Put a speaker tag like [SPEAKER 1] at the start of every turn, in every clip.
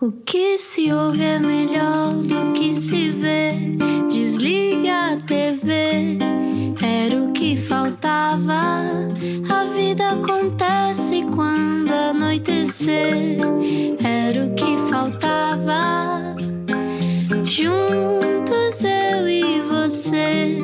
[SPEAKER 1] O que se ouve é melhor do que se vê. Desliga a TV, era o que faltava. A vida acontece quando anoitecer, era o que faltava. Juntos eu e você.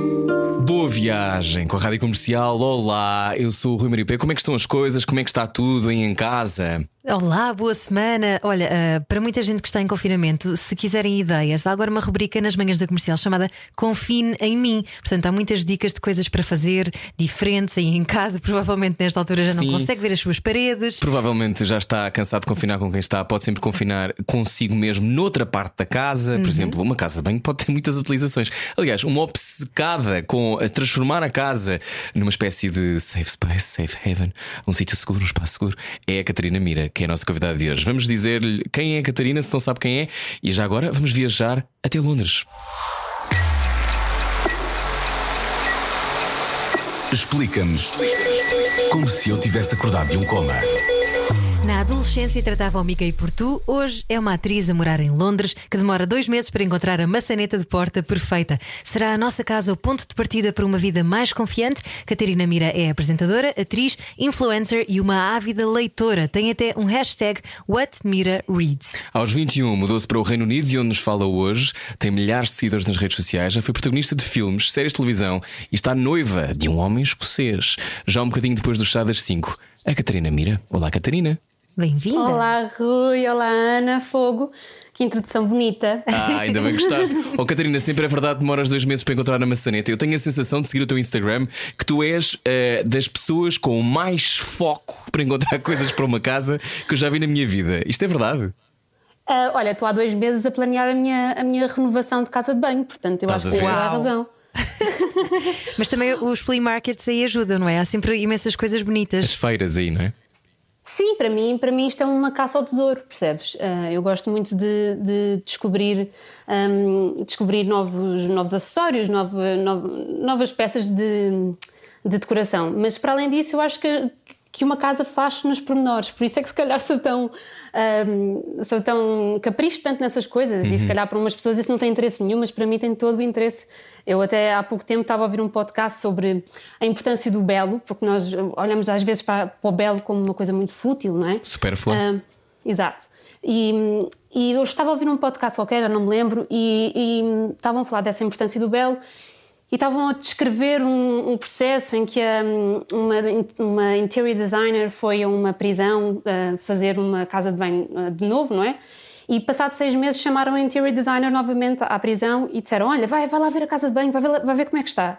[SPEAKER 2] Boa viagem com a Rádio Comercial. Olá, eu sou o Rui Maripé. Como é que estão as coisas? Como é que está tudo aí em casa?
[SPEAKER 3] Olá, boa semana. Olha, uh, para muita gente que está em confinamento, se quiserem ideias, há agora uma rubrica nas manhãs da comercial chamada Confine em mim. Portanto, há muitas dicas de coisas para fazer diferentes aí em casa. Provavelmente nesta altura já
[SPEAKER 2] Sim.
[SPEAKER 3] não consegue ver as suas paredes.
[SPEAKER 2] Provavelmente já está cansado de confinar com quem está. Pode sempre confinar consigo mesmo noutra parte da casa. Por exemplo, uma casa de banho pode ter muitas utilizações. Aliás, uma obcecada com a transformar a casa numa espécie de safe space, safe haven, um sítio seguro, um espaço seguro, é a Catarina Mira, que é a nossa convidada de hoje. Vamos dizer-lhe quem é a Catarina, se não sabe quem é, e já agora vamos viajar até Londres.
[SPEAKER 4] Explica-nos como se eu tivesse acordado de um coma.
[SPEAKER 3] Na adolescência tratava o Mickey por tu, hoje é uma atriz a morar em Londres que demora dois meses para encontrar a maçaneta de porta perfeita. Será a nossa casa o ponto de partida para uma vida mais confiante? Catarina Mira é apresentadora, atriz, influencer e uma ávida leitora. Tem até um hashtag WhatMiraReads.
[SPEAKER 2] Aos 21 mudou-se para o Reino Unido e onde nos fala hoje. Tem milhares de seguidores nas redes sociais, já foi protagonista de filmes, séries de televisão e está noiva de um homem escocês. Já um bocadinho depois do chá das 5. A Catarina Mira. Olá, Catarina.
[SPEAKER 3] Bem-vinda.
[SPEAKER 5] Olá, Rui. Olá, Ana. Fogo. Que introdução bonita.
[SPEAKER 2] Ah, ainda bem que gostaste. Oh, Catarina, sempre é verdade que demoras dois meses para encontrar a maçaneta. Eu tenho a sensação de seguir o teu Instagram que tu és eh, das pessoas com mais foco para encontrar coisas para uma casa que eu já vi na minha vida. Isto é verdade?
[SPEAKER 5] Ah, olha, estou há dois meses a planear a minha, a minha renovação de casa de banho, portanto, eu
[SPEAKER 2] Estás
[SPEAKER 5] acho que tens toda a razão.
[SPEAKER 3] Mas também os flea markets aí ajudam, não é? Há sempre imensas coisas
[SPEAKER 2] As
[SPEAKER 3] bonitas.
[SPEAKER 2] feiras aí, não é?
[SPEAKER 5] Sim, para mim, para mim isto é uma caça ao tesouro, percebes? Ah, eu gosto muito de, de descobrir, ahm, descobrir novos, novos acessórios, novo- novas peças de, de decoração. Mas para além disso, eu acho que, que uma casa faz-se nos pormenores. Por isso é que se calhar sou tão, ahm, sou tão capricho tanto nessas coisas. E se calhar para umas pessoas isso não tem interesse nenhum, mas para mim tem todo o interesse. Eu até há pouco tempo estava a ouvir um podcast sobre a importância do belo, porque nós olhamos às vezes para, para o belo como uma coisa muito fútil, não é?
[SPEAKER 2] Supérflua.
[SPEAKER 5] Ah, exato. E, e eu estava a ouvir um podcast qualquer, não me lembro, e, e estavam a falar dessa importância do belo e estavam a descrever um, um processo em que ah, uma, uma interior designer foi a uma prisão ah, fazer uma casa de banho ah, de novo, não é? E passados seis meses chamaram a interior designer novamente à prisão e disseram: Olha, vai, vai lá ver a casa de banho, vai ver, vai ver como é que está.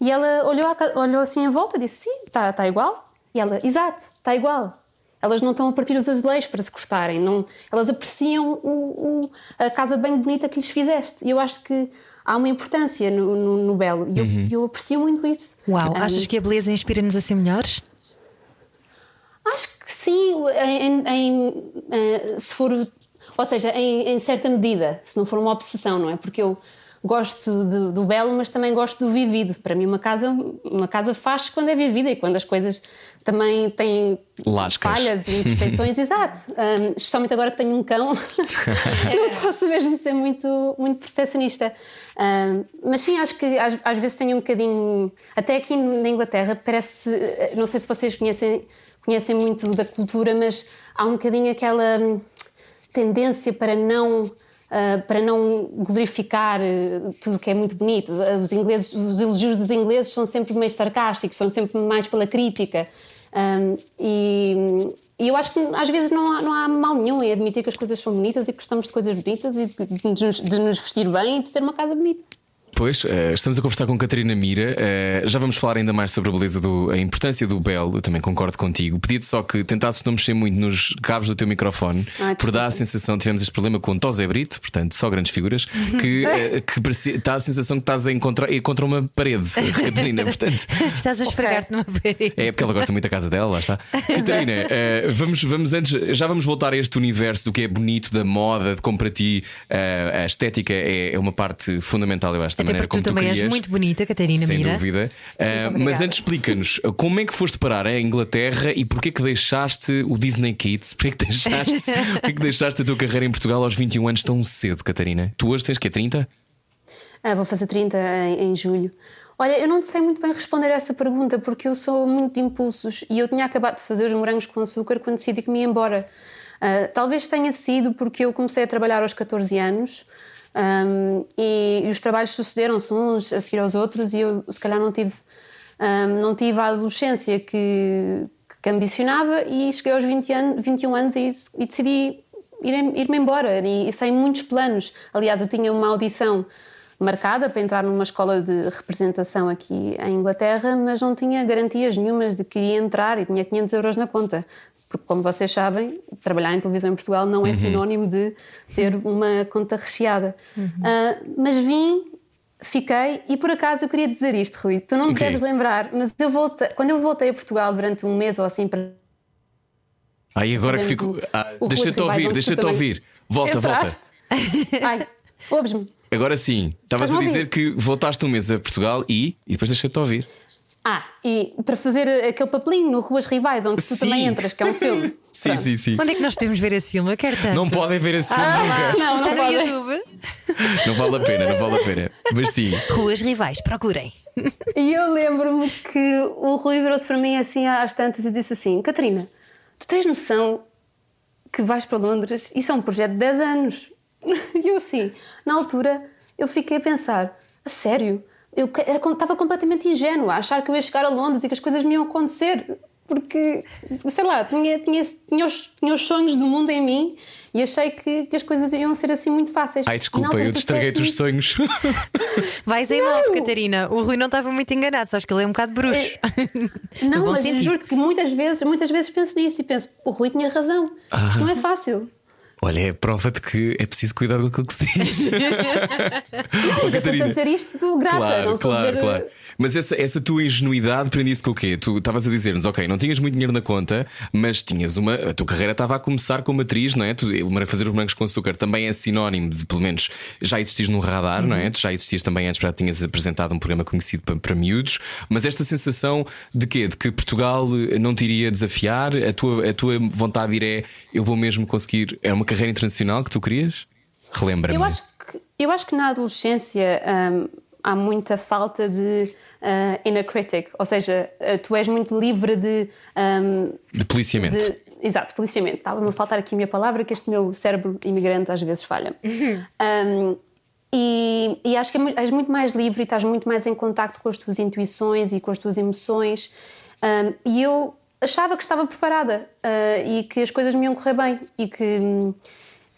[SPEAKER 5] E ela olhou, ca- olhou assim em volta e disse: Sim, está tá igual. E ela: Exato, está igual. Elas não estão a partir os azulejos para se cortarem, não, elas apreciam o- o- a casa de banho bonita que lhes fizeste. E eu acho que há uma importância no, no- no belo e eu, eu aprecio muito isso.
[SPEAKER 3] Uau,
[SPEAKER 5] Ah,
[SPEAKER 3] achas que a beleza inspira-nos a ser melhores?
[SPEAKER 5] Acho que sim, em, em- eh, se for, ou seja, em, em certa medida, se não for uma obsessão, não é? Porque eu gosto do, do belo, mas também gosto do vivido. Para mim, uma casa, uma casa faz quando é vivida e quando as coisas também têm
[SPEAKER 2] Lascas.
[SPEAKER 5] falhas e imperfeições, exato. Um, especialmente agora que tenho um cão, não posso mesmo ser muito, muito perfeccionista. Um, mas sim, acho que às, às vezes tenho um bocadinho. Até aqui na Inglaterra, parece. Não sei se vocês conhecem, conhecem muito da cultura, mas há um bocadinho aquela tendência para não. Ah, para não glorificar ah, tudo que é muito bonito. Os, ingleses, os elogios dos ingleses são sempre meio sarcásticos, são sempre mais pela crítica. Um, e, e eu acho que às vezes não há, não há mal nenhum em admitir que as coisas são bonitas e que gostamos de coisas bonitas e de, de nos, de nos vestir bem e de ter uma casa bonita.
[SPEAKER 2] Pois, eh, estamos a conversar com Catarina Mira. eh, já vamos falar ainda mais sobre a beleza do, a importância do belo. Eu também concordo contigo. Pedi-te só que tentasses não mexer muito nos cabos do teu microfone,
[SPEAKER 5] Ai,
[SPEAKER 2] por dar a sensação, tivemos este problema com o Tosé Brito, portanto, só grandes figuras, que, eh, que está a sensação que estás a encontrar, ir contra uma parede, Catarina. Portanto,
[SPEAKER 3] Estás a esfregar-te numa parede.
[SPEAKER 2] é porque ela gosta muito da casa dela, lá está. Catarina, eh, vamos, vamos antes, já vamos voltar a este universo do que é bonito, da moda, de como para ti a estética é, é uma parte fundamental, eu acho,
[SPEAKER 3] Até
[SPEAKER 2] maneira
[SPEAKER 3] porque
[SPEAKER 2] como
[SPEAKER 3] tu também
[SPEAKER 2] querias.
[SPEAKER 3] és muito bonita, Catarina
[SPEAKER 2] Sem
[SPEAKER 3] Mira.
[SPEAKER 2] dúvida. Ah, mas antes explica-nos como é que foste parar a Inglaterra e porquê que deixaste o Disney Kids? Porquê que deixaste, porquê que deixaste a tua carreira em Portugal aos 21 anos tão cedo, Catarina? Tu hoje tens que 30?
[SPEAKER 5] Ah, vou fazer 30 em, em julho. Olha, eu não sei muito bem responder a essa pergunta porque eu sou muito de impulsos e eu tinha acabado de fazer os morangos com açúcar quando decidi que me ia embora. Ah, talvez tenha sido porque eu comecei a trabalhar aos 14 anos ahm, e, e os trabalhos sucederam-se uns a seguir aos outros e eu se calhar não tive, ahm, não tive a adolescência que, que ambicionava e cheguei aos 20 anos, 21 anos e, e decidi ir- ir-me embora e, e sem muitos planos. Aliás, eu tinha uma audição marcada para entrar numa escola de representação aqui em Inglaterra, mas não tinha garantias nenhumas de que ia entrar e tinha 500 euros na conta. Porque, como vocês sabem, trabalhar em televisão em Portugal não é sinónimo de ter uma conta recheada. Ah, mas vim, fiquei, e por acaso eu queria dizer isto, Rui, tu não te
[SPEAKER 2] Ok.
[SPEAKER 5] deves lembrar, mas eu voltei, quando eu voltei a Portugal durante um mês ou assim para
[SPEAKER 2] Ai, agora que fico. Ah, deixa-te ouvir, deixa-te
[SPEAKER 5] também
[SPEAKER 2] ouvir. Volta, volta.
[SPEAKER 5] entraste. Ai, ouves-me?
[SPEAKER 2] Agora sim, estavas a dizer
[SPEAKER 5] ouvir?
[SPEAKER 2] que voltaste um mês a Portugal e, e depois deixa-te ouvir.
[SPEAKER 5] Ah, e para fazer aquele papelinho no Ruas Rivais, onde tu
[SPEAKER 2] Sim.
[SPEAKER 5] também entras, que é um filme.
[SPEAKER 2] Sim,
[SPEAKER 5] Pronto.
[SPEAKER 2] sim, sim.
[SPEAKER 3] Onde é que nós podemos ver esse filme? Eu quero tanto.
[SPEAKER 2] Não podem ver esse filme nunca.
[SPEAKER 5] Não, não
[SPEAKER 3] Está no. YouTube.
[SPEAKER 2] Não vale a pena, não vale a pena. Mas sim.
[SPEAKER 3] Ruas Rivais, procurem.
[SPEAKER 5] E eu lembro-me que o Rui virou-se para mim assim às tantas e disse assim: Catarina, tu tens noção que vais para Londres? Isso é um projeto de 10 anos. E eu assim, na altura, eu fiquei a pensar: a sério? Eu estava completamente ingênua a achar que eu ia chegar a Londres e que as coisas me iam acontecer. Porque, sei lá, tinha, tinha, tinha, os, tinha os sonhos do mundo em mim e achei que, que as coisas iam ser assim muito fáceis.
[SPEAKER 2] Ai, desculpa, eu destraguei-te os sonhos.
[SPEAKER 3] Vais em nove, Catarina. O Rui não estava muito enganado, sabes que ele é um bocado bruxo. no
[SPEAKER 5] Não, mas
[SPEAKER 3] sentido.
[SPEAKER 5] juro-te que muitas vezes, muitas vezes penso nisso e penso, o Rui tinha razão.
[SPEAKER 2] Ah.
[SPEAKER 5] Isto não é fácil.
[SPEAKER 2] Olha, é prova de que é preciso cuidar com aquilo que se diz.
[SPEAKER 5] Mas eu estou a dizer isto do grata, não
[SPEAKER 2] Claro,
[SPEAKER 5] a
[SPEAKER 2] claro,
[SPEAKER 5] dizer.
[SPEAKER 2] claro. Mas essa, essa tua ingenuidade prendisse com o quê? Tu estavas a dizer-nos, ok, não tinhas muito dinheiro na conta, mas tinhas uma. A tua carreira estava a começar como atriz, não é? Tu, o fazer os brancos com açúcar também é sinónimo de, pelo menos, já existis no radar, não
[SPEAKER 5] Uhum.
[SPEAKER 2] é? Tu já existias também antes, já tinhas apresentado um programa conhecido para, para miúdos, mas esta sensação de quê? De que Portugal eh, não te iria desafiar, a tua, a tua vontade de ir é eu vou mesmo conseguir. É uma carreira internacional que tu querias? Relembra-me.
[SPEAKER 5] Eu acho, que, eu acho que na adolescência hum, há muita falta de uh, inner critic, ou seja, uh, tu és muito livre de. hum,
[SPEAKER 2] De policiamento.
[SPEAKER 5] de- exato, policiamento. Estava-me a faltar aqui a minha palavra, que este meu cérebro imigrante às vezes falha. Um, e, e acho que é és muito mais livre e estás muito mais em contacto com as tuas intuições e com as tuas emoções. Um, e eu achava que estava preparada uh, e que as coisas me iam correr bem e que.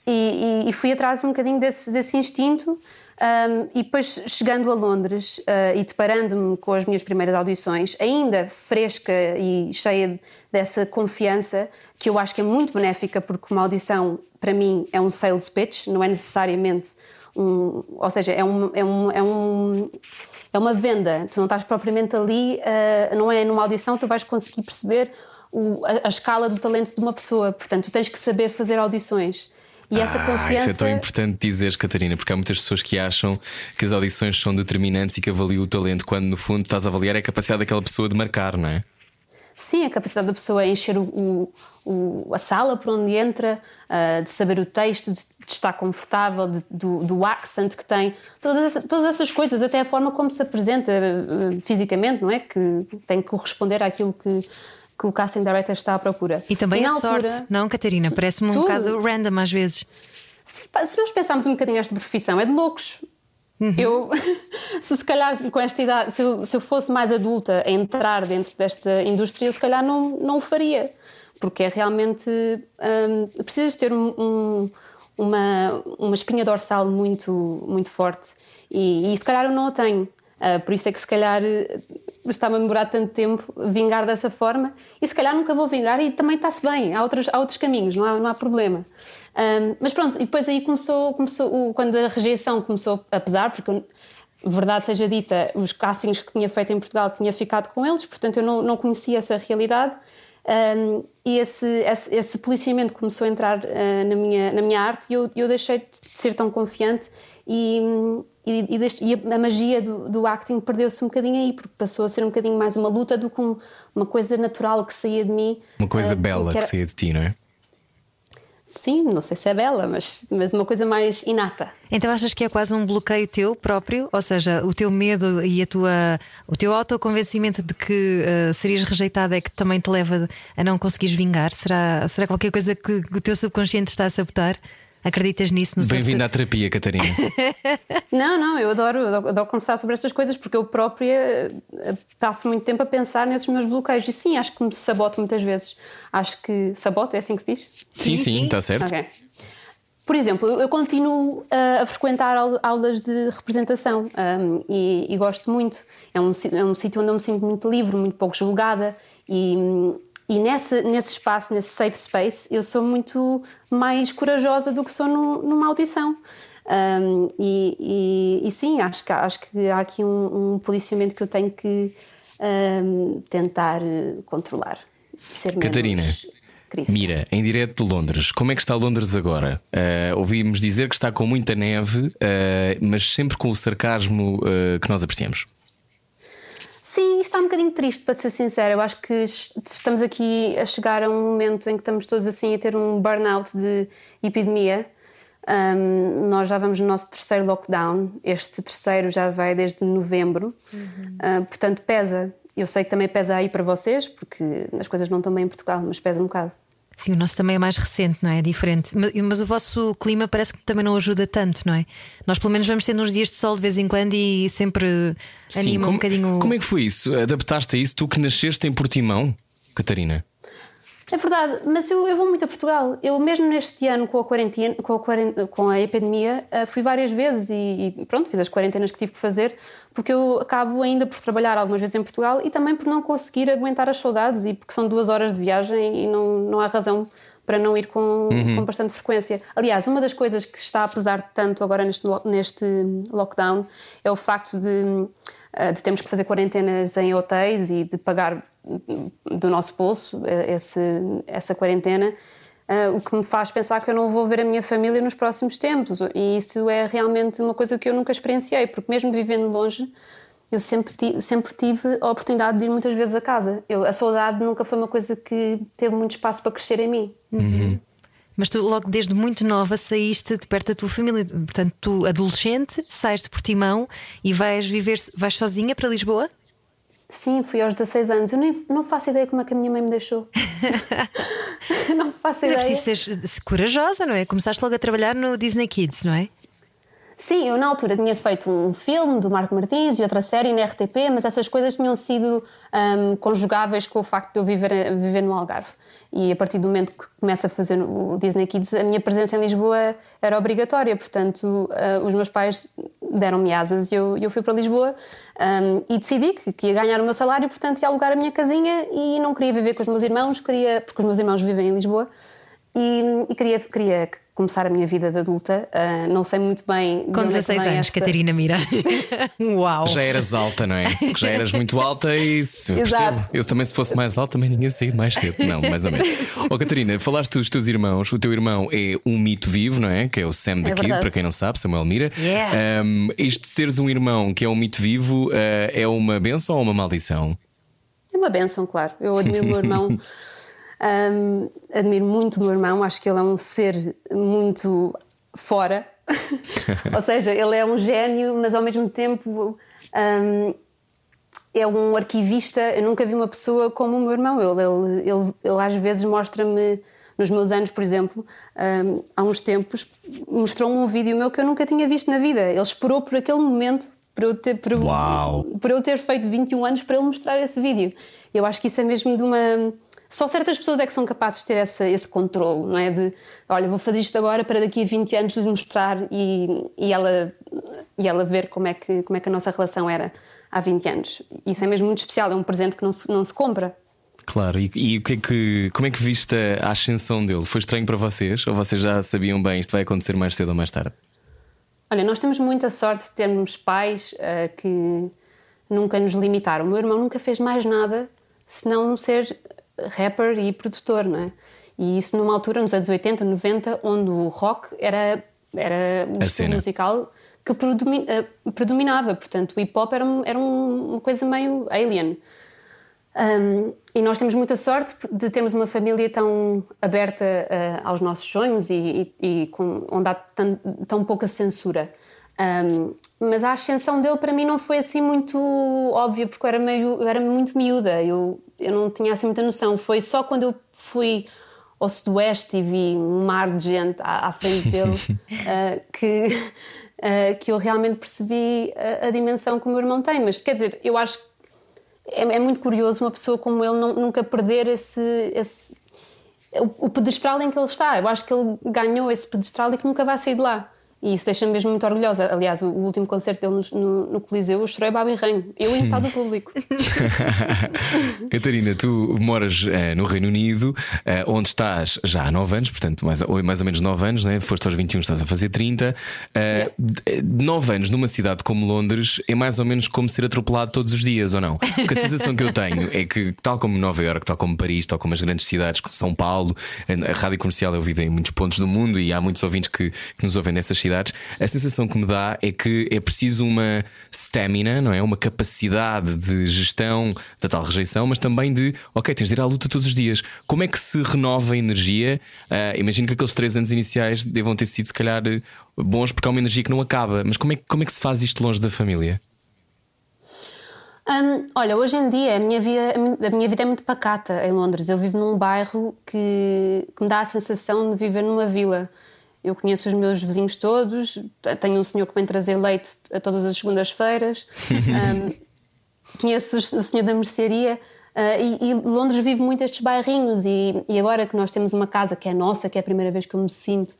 [SPEAKER 5] e, e- e fui atrás um bocadinho desse, desse instinto. um, e depois, chegando a Londres uh, e deparando-me com as minhas primeiras audições, ainda fresca e cheia de- dessa confiança, que eu acho que é muito benéfica, porque uma audição, para mim, é um sales pitch, não é necessariamente um. Ou seja, é, um, é, um, é, um, é uma venda. Tu não estás propriamente ali, uh, não é numa audição, tu vais conseguir perceber o- a, a escala do talento de uma pessoa. Portanto, tu tens que saber fazer audições. E essa
[SPEAKER 2] Ah,
[SPEAKER 5] confiança.
[SPEAKER 2] Isso é tão importante dizeres, Catarina, porque há muitas pessoas que acham que as audições são determinantes e que avaliam o talento, quando no fundo estás a avaliar a capacidade daquela pessoa de marcar, não é?
[SPEAKER 5] Sim, a capacidade da pessoa é encher o, o- o- a sala por onde entra, ah, de saber o texto, de, de estar confortável, de- do, do accent que tem, todas, todas essas coisas, até a forma como se apresenta ah, fisicamente, não é? Que tem que corresponder àquilo que, que o casting director está à procura.
[SPEAKER 3] E também
[SPEAKER 5] na
[SPEAKER 3] a
[SPEAKER 5] altura-
[SPEAKER 3] sorte, não, Catarina? Parece-me um
[SPEAKER 5] Tudo.
[SPEAKER 3] bocado random às vezes.
[SPEAKER 5] Se, se nós pensarmos um bocadinho esta profissão, é de loucos.
[SPEAKER 3] Uhum.
[SPEAKER 5] Eu, se se calhar com esta idade, se eu, se eu fosse mais adulta a entrar dentro desta indústria, eu se calhar não, não o faria. Porque é realmente. hum, precisas ter um- um- uma, uma espinha dorsal muito, muito forte. E, e se calhar eu não a tenho. Ah, por isso é que se calhar eh, está-me a demorar tanto tempo vingar dessa forma e se calhar nunca vou vingar e também está-se bem, há outros, há outros caminhos, não há, não há problema. Ahm, mas pronto, e depois aí começou, começou o- quando a rejeição começou a pesar, porque verdade seja dita, os castings que tinha feito em Portugal tinha ficado com eles, portanto eu não, não conhecia essa realidade. Um, e esse, esse, esse policiamento começou a entrar uh, na, minha, na minha arte e eu, eu deixei de ser tão confiante e, e, e, deste, e a magia do, do acting perdeu-se um bocadinho aí, porque passou a ser um bocadinho mais uma luta do que um, uma coisa natural que saía de mim.
[SPEAKER 2] Uma coisa uh, bela que, era... que saía de ti, não é?
[SPEAKER 5] Sim, não sei se é bela, mas, mas uma coisa mais inata.
[SPEAKER 3] Então achas que é quase um bloqueio teu próprio? Ou seja, o teu medo e a tua, o teu autoconvencimento de que uh, serias rejeitada é que também te leva a não conseguires vingar? Será, será qualquer coisa que o teu subconsciente está a sabotar? Acreditas nisso?
[SPEAKER 2] Bem-vinda à terapia, Catarina.
[SPEAKER 5] não, não, eu adoro, adoro, adoro, conversar sobre estas coisas porque eu própria eh, passo muito tempo a pensar nesses meus bloqueios e sim, acho que me saboto muitas vezes. Acho que saboto, é assim que se diz?
[SPEAKER 2] Sim, sim, está certo. Okay.
[SPEAKER 5] Por exemplo, eu continuo uh, a frequentar aulas de representação um, e, e, gosto muito. É um, é um sítio onde eu me sinto muito livre, muito pouco julgada e, e nesse, nesse espaço, nesse safe space, eu sou muito mais corajosa do que sou no, numa audição. Um, e, e, e, sim, acho que, acho que há aqui um, um policiamento que eu tenho que um, tentar controlar.
[SPEAKER 2] Catarina. Mira, em direto de Londres, como é que está Londres agora? Uh, ouvimos dizer que está com muita neve, uh, mas sempre com o sarcasmo uh, que nós apreciamos.
[SPEAKER 5] Sim, está um bocadinho triste, para ser sincera. Eu acho que estamos aqui a chegar a um momento em que estamos todos assim a ter um burnout de epidemia. Um, nós já vamos no nosso terceiro lockdown. Este terceiro já vai desde novembro. Uhum. Uh, portanto, pesa. Eu sei que também pesa aí para vocês, porque as coisas não estão bem em Portugal, mas pesa um bocado.
[SPEAKER 3] Sim, o nosso também é mais recente, não é? É diferente. Mas, mas, o vosso clima parece que também não ajuda tanto, não é? Nós, pelo menos, vamos tendo uns dias de sol de vez em quando e sempre Sim, anima
[SPEAKER 2] como,
[SPEAKER 3] um bocadinho.
[SPEAKER 2] Como é que foi isso? Adaptaste a isso? Tu que nasceste em Portimão, Catarina?
[SPEAKER 5] É verdade, mas eu, eu, vou muito a Portugal. Eu mesmo neste ano com a quarentena, com a, com a epidemia, eh, fui várias vezes e, e, pronto, fiz as quarentenas que tive que fazer, porque eu acabo ainda por trabalhar algumas vezes em Portugal e também por não conseguir aguentar as saudades e porque são duas horas de viagem e não, não há razão para não ir com, uhum. com bastante frequência. Aliás, uma das coisas que está a pesar tanto agora neste, neste lockdown é o facto de de termos que fazer quarentenas em hotéis e de pagar do nosso bolso eh, esse, essa quarentena, uh, o que me faz pensar que eu não vou ver a minha família nos próximos tempos. E isso é realmente uma coisa que eu nunca experienciei, porque mesmo vivendo longe, eu sempre tive, sempre tive a oportunidade de ir muitas vezes a casa. Eu, a saudade nunca foi uma coisa que teve muito espaço para crescer em mim.
[SPEAKER 3] Uhum. Mas tu, logo desde muito nova, saíste de perto da tua família. Portanto, tu, adolescente, sais de Portimão e vais viver, vais sozinha para Lisboa?
[SPEAKER 5] Sim, fui aos 16 anos. Eu nem, não faço ideia como é que a minha mãe me deixou. não faço Mas
[SPEAKER 3] ideia. É preciso ser corajosa, não é? Começaste logo a trabalhar no Disney Kids, não é?
[SPEAKER 5] Sim, eu na altura tinha feito um filme do Marco Martins e outra série na RTP, mas essas coisas tinham sido um, conjugáveis com o facto de eu viver, viver no Algarve. E a partir do momento que começo a fazer o Disney Kids, a minha presença em Lisboa era obrigatória, portanto, uh, os meus pais deram-me asas e eu, eu fui para Lisboa um, e decidi que, que, ia ganhar o meu salário, portanto, ia alugar a minha casinha e não queria viver com os meus irmãos, queria, porque os meus irmãos vivem em Lisboa, e, e queria, queria começar a minha vida de adulta. Uh, não sei muito bem.
[SPEAKER 3] Com 16 é anos, esta... Catarina Mira. Uau!
[SPEAKER 2] Já eras alta, não é? Porque já eras muito alta e se eu, percebo, eu também, se fosse mais alta, também tinha saído mais cedo. Não, mais ou menos. Oh, Catarina, falaste dos teus irmãos. O teu irmão é um mito vivo, não é? Que é o Sam the é Kid, para quem não sabe, Samuel Mira.
[SPEAKER 3] Yeah.
[SPEAKER 2] Um, isto de seres um irmão que é um mito vivo uh, é uma benção ou uma maldição?
[SPEAKER 5] É uma benção, claro. Eu admiro o meu irmão. Um, admiro muito o meu irmão, acho que ele é um ser muito fora. Ou seja, ele é um gênio, mas ao mesmo tempo um, é um arquivista. Eu nunca vi uma pessoa como o meu irmão. Ele, ele, ele, ele às vezes mostra-me, nos meus anos, por exemplo, um, há uns tempos, mostrou-me um vídeo meu que eu nunca tinha visto na vida. Ele esperou por aquele momento para eu ter, para, para eu ter feito 21 anos para ele mostrar esse vídeo. Eu acho que isso é mesmo de uma só certas pessoas é que são capazes de ter essa, esse controle, não é? De, olha, vou fazer isto agora para daqui a 20 anos lhe mostrar e, e, ela, e ela ver como é, que, como é que a nossa relação era há 20 anos. Isso é mesmo muito especial, é um presente que não se, não se compra.
[SPEAKER 2] Claro, e, e o que é que, como é que viste a ascensão dele? Foi estranho para vocês? Ou vocês já sabiam bem isto vai acontecer mais cedo ou mais tarde?
[SPEAKER 5] Olha, nós temos muita sorte de termos pais uh, que nunca nos limitaram. O meu irmão nunca fez mais nada senão ser rapper e produtor, não é? E isso numa altura, nos anos 80, 90, onde o rock era era o estilo musical que eh, predominava. Portanto, o hip hop era, era um- uma coisa meio alien. Um, e nós temos muita sorte de termos uma família tão aberta uh, aos nossos sonhos e, e- e com, onde há tão, tão pouca censura. Um, mas a ascensão dele para mim não foi assim muito óbvia, porque eu era, meio, eu era muito miúda, eu, eu não tinha assim muita noção. Foi só quando eu fui ao Sudoeste e vi um mar de gente à, à frente dele uh, que, uh, que eu realmente percebi a, a dimensão que o meu irmão tem. Mas quer dizer, eu acho que é, é muito curioso uma pessoa como ele não- nunca perder esse, esse- o, o pedestral em que ele está. Eu acho que ele ganhou esse pedestral e que nunca vai sair de lá. E isso deixa-me mesmo muito orgulhosa. Aliás, o, o último concerto dele no, no, no Coliseu, eu chorei babi ranho. Eu e metade do público.
[SPEAKER 2] Catarina, tu moras eh, no Reino Unido, eh, onde estás já há 9 anos, portanto, mais, ou mais ou menos 9 anos, né? foste aos 21, estás a fazer 30. Eh, 9 anos numa cidade como Londres é mais ou menos como ser atropelado todos os dias, ou não? Porque a sensação que eu tenho é que, tal como Nova Iorque, tal como Paris, tal como as grandes cidades, como São Paulo, a rádio comercial é ouvida em muitos pontos do mundo e há muitos ouvintes que, que nos ouvem nessas cidades. A sensação que me dá é que é preciso uma stamina, não é? Uma capacidade de gestão da tal rejeição, mas também de, ok, tens de ir à luta todos os dias. Como é que se renova a energia? Ah, imagino que aqueles três anos iniciais devam ter sido, se calhar, bons porque há uma energia que não acaba. Mas como é, como é que se faz isto longe da família?
[SPEAKER 5] Hum, olha, hoje em dia a minha, vida, a minha vida é muito pacata em Londres. Eu vivo num bairro que, que me dá a sensação de viver numa vila. Eu conheço os meus vizinhos todos, tenho um senhor que vem trazer leite a todas as segundas-feiras, Hum, conheço o senhor da mercearia. ah, e, e Londres vive muito estes bairrinhos e, e agora que nós temos uma casa que é nossa, que é a primeira vez que eu me sinto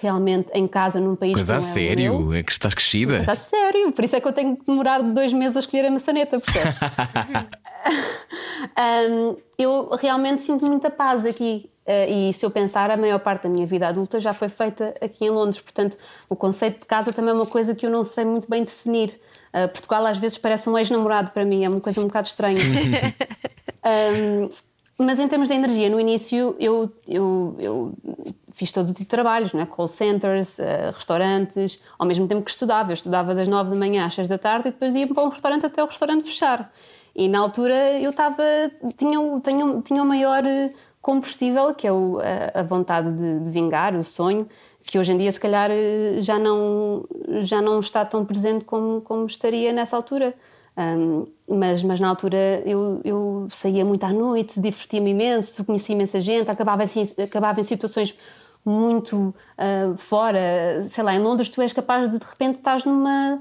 [SPEAKER 5] realmente em casa num país
[SPEAKER 2] Coisa a
[SPEAKER 5] é
[SPEAKER 2] sério?
[SPEAKER 5] meu.
[SPEAKER 2] É que estás crescida?
[SPEAKER 5] Está sério, por isso é que eu tenho que demorar dois meses a escolher a maçaneta, percebes? Um, eu realmente sinto muita paz aqui. Uh, e se eu pensar, a maior parte da minha vida adulta já foi feita aqui em Londres. Portanto, o conceito de casa também é uma coisa que eu não sei muito bem definir. Uh, Portugal às vezes parece um ex-namorado para mim, é uma coisa um bocado estranha. Um, mas em termos de energia, no início eu, eu, eu fiz todo o tipo de trabalhos, não é? call centers, eh, restaurantes, ao mesmo tempo que estudava. Eu estudava das nove da manhã às seis da tarde e depois ia para um restaurante até o restaurante fechar. E na altura eu estava, tinha, tinha, tinha o maior eh, combustível, que é o- a, a vontade de, de vingar, o sonho, que hoje em dia se calhar eh, já não, já não está tão presente como, como estaria nessa altura. Um, mas, mas na altura eu, eu saía muito à noite, divertia-me imenso, conhecia imensa gente, acabava, assim, acabava em situações muito ah, fora. Sei lá, em Londres tu és capaz de de repente estás numa,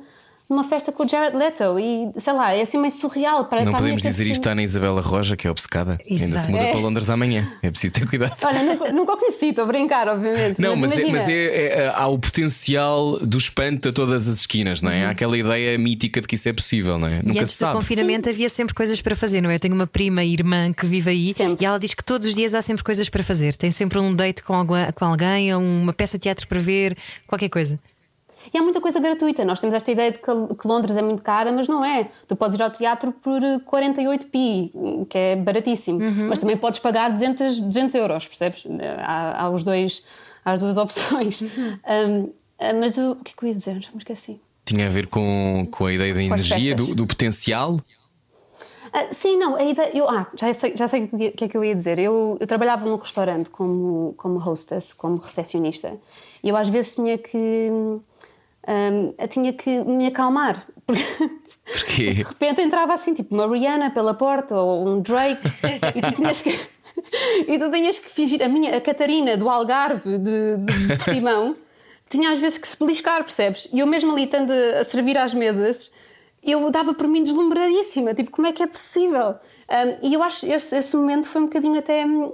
[SPEAKER 5] numa festa com o Jared Leto e sei lá, é assim meio surreal. Para,
[SPEAKER 2] Não
[SPEAKER 5] para
[SPEAKER 2] podemos dizer
[SPEAKER 5] cabeça.
[SPEAKER 2] isto à Ana Isabela Roja, que é obcecada. Ainda se
[SPEAKER 3] Exato.
[SPEAKER 2] muda
[SPEAKER 5] É.
[SPEAKER 2] para Londres amanhã. É preciso ter cuidado.
[SPEAKER 5] Olha, nunca, nunca o conheci, estou a brincar, obviamente.
[SPEAKER 2] Não, mas, é,
[SPEAKER 5] imagina,
[SPEAKER 2] mas é- é- há o potencial do espanto a todas as esquinas, não é? Há aquela ideia mítica de que isso é possível, não é?
[SPEAKER 3] Uhum. E
[SPEAKER 2] Nunca
[SPEAKER 3] antes
[SPEAKER 2] se
[SPEAKER 3] do
[SPEAKER 2] sabe.
[SPEAKER 3] confinamento havia sempre coisas para fazer, não é? Eu tenho uma prima e irmã que vive aí
[SPEAKER 5] Sempre.
[SPEAKER 3] e ela diz que todos os dias há sempre coisas para fazer. Tem sempre um date com alguém, com alguém ou uma peça de teatro para ver, qualquer coisa.
[SPEAKER 5] E há muita coisa gratuita. Nós temos esta ideia de que, Londres é muito cara, mas não é. Tu podes ir ao teatro por eh, 48p, que é baratíssimo. Mas também podes pagar 200, 200 euros, percebes? Há, há os dois, há as duas opções. Um, ah, mas o, o que é que eu ia dizer? Já me esqueci.
[SPEAKER 2] Tinha a ver com, com a ideia da energia, do, do potencial.
[SPEAKER 5] Ah, sim, não, a ideia. Eu, ah, já sei, já sei o que, que é que eu ia dizer. Eu, eu trabalhava num restaurante como, como hostess, como recepcionista, e eu às vezes tinha que. Hum, eu tinha que me acalmar. Porque
[SPEAKER 2] Porque
[SPEAKER 5] de repente entrava assim, tipo uma Rihanna pela porta ou um Drake, e tu tinhas que. E tu tinhas que fingir. A minha, a Catarina do Algarve, de, de Portimão, tinha às vezes que se beliscar, percebes? E eu mesmo ali, estando a servir às mesas, eu dava por mim deslumbradíssima. Tipo, como é que é possível? Um, e eu acho que esse, esse momento foi um bocadinho até hum,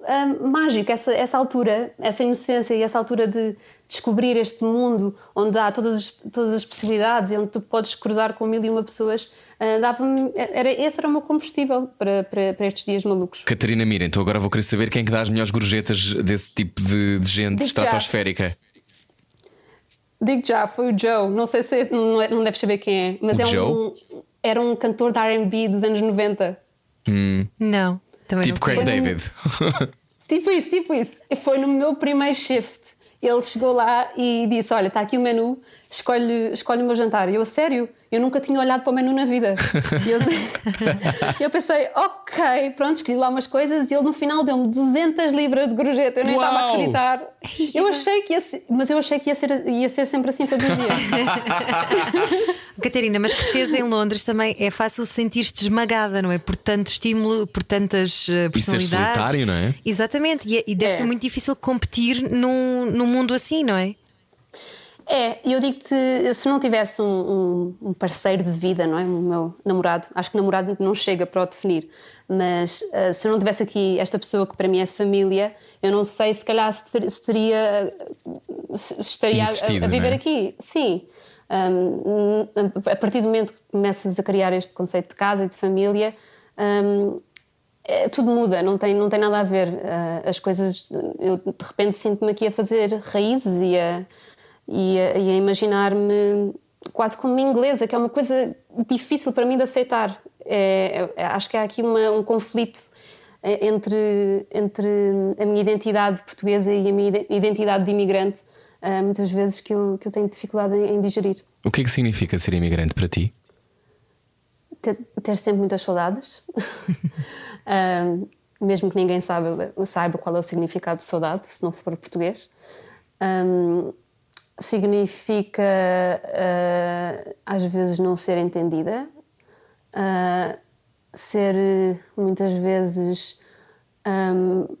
[SPEAKER 5] hum, mágico, essa, essa altura, essa inocência e essa altura de descobrir este mundo onde há todas as, todas as possibilidades e onde tu podes cruzar com mil e uma pessoas. uh, era, esse era o meu combustível para, para, para estes dias malucos.
[SPEAKER 2] Catarina Mira, então agora vou querer saber quem é que dá as melhores gorjetas desse tipo de, de gente
[SPEAKER 5] Digo já.
[SPEAKER 2] estratosférica.
[SPEAKER 5] Digo já, foi o Joe. Não sei se não, é- não deves saber quem é, mas
[SPEAKER 2] O
[SPEAKER 5] é
[SPEAKER 2] Joe?
[SPEAKER 5] um, era um cantor de RB dos anos 90.
[SPEAKER 3] Não, também
[SPEAKER 2] Tipo
[SPEAKER 3] não
[SPEAKER 2] Craig
[SPEAKER 3] conheço.
[SPEAKER 2] David.
[SPEAKER 5] Tipo isso, tipo isso. E Foi no meu primeiro shift. Ele chegou lá e disse: Olha, está aqui o menu, escolhe, escolhe o meu jantar. E eu, a sério, eu nunca tinha olhado para o menu na vida. E eu, eu pensei: Ok, pronto, escolhi lá umas coisas e ele no final deu-me 200 libras de gorjeta. Eu nem estava a acreditar. Eu achei que ia ser, mas eu achei que ia ser, ia ser sempre assim todos os dias.
[SPEAKER 3] Catarina, mas cresceres em Londres também é fácil sentir-te esmagada, não é? Por tanto estímulo, por tantas personalidades. E ser
[SPEAKER 2] solitário, não é?
[SPEAKER 3] Exatamente, e, é, e deve é. ser muito difícil competir num, num mundo assim, não é?
[SPEAKER 5] É, eu digo-te, se não tivesse um, um, parceiro de vida, não é? O meu namorado, acho que namorado não chega para o definir, mas uh, se eu não tivesse aqui esta pessoa que para mim é família, eu não sei se calhar se, ter, se teria, se estaria a, a, viver é? aqui. Sim. Um, a partir do momento que começas a criar este conceito de casa e de família, um, é, tudo muda, não tem, não tem nada a ver. Uh, as coisas, eu de repente sinto-me aqui a fazer raízes e a, e a, a imaginar-me quase como uma inglesa, que é uma coisa difícil para mim de aceitar. É, é, acho que há aqui uma, um conflito entre, entre a minha identidade portuguesa e a minha identidade de imigrante, uh, muitas vezes que eu, que eu tenho dificuldade em, digerir.
[SPEAKER 2] O que é que significa ser imigrante para ti?
[SPEAKER 5] Ter, ter sempre muitas saudades. uh, mesmo que ninguém saiba, saiba qual é o significado de saudade, se não for português. Um, significa uh, às vezes não ser entendida, uh, ser muitas vezes um,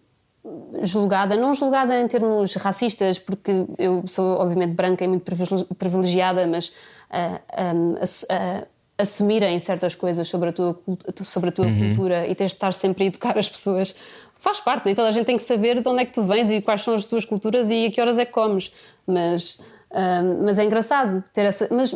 [SPEAKER 5] julgada, não julgada em termos racistas, porque eu sou obviamente branca e muito privilegiada, mas uh, um, assumirem certas coisas sobre a tua, sobre a tua uhum. cultura e tens de estar sempre a educar as pessoas faz parte, nem toda a gente tem que saber de onde é que tu vens e quais são as tuas culturas e a que horas é que comes. Mas, mas é engraçado ter essa. Mas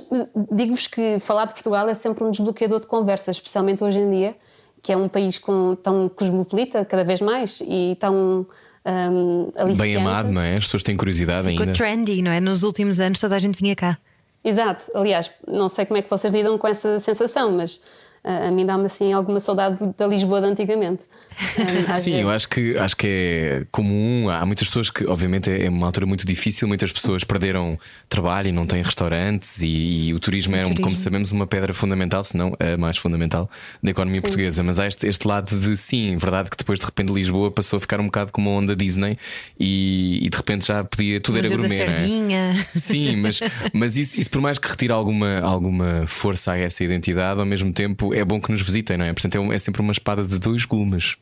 [SPEAKER 5] digo-vos que falar de Portugal é sempre um desbloqueador de conversas, especialmente hoje em dia, que é um país com, tão cosmopolita cada vez mais e tão. Um,
[SPEAKER 2] Bem amado, não é? As pessoas têm curiosidade
[SPEAKER 3] Ficou
[SPEAKER 2] ainda.
[SPEAKER 3] trendy, não é? Nos últimos anos toda a gente vinha cá.
[SPEAKER 5] Exato. Aliás, não sei como é que vocês lidam com essa sensação, mas a mim dá-me assim alguma saudade da Lisboa de antigamente.
[SPEAKER 2] Sim, vezes. eu acho que, acho que é comum. Há muitas pessoas que, obviamente, é uma altura muito difícil. Muitas pessoas perderam trabalho e não têm restaurantes, e, e o turismo o é, turismo. como sabemos, uma pedra fundamental, se não a mais fundamental, da economia sim. portuguesa. Mas há este, este lado de sim, verdade que depois de repente Lisboa passou a ficar um bocado como a onda Disney e, e de repente já podia, tudo era gourmet.
[SPEAKER 3] É?
[SPEAKER 2] Sim, mas, mas isso, isso por mais que retire alguma, alguma força a essa identidade, ao mesmo tempo é bom que nos visitem, não é? Portanto, é, é sempre uma espada de dois gumes.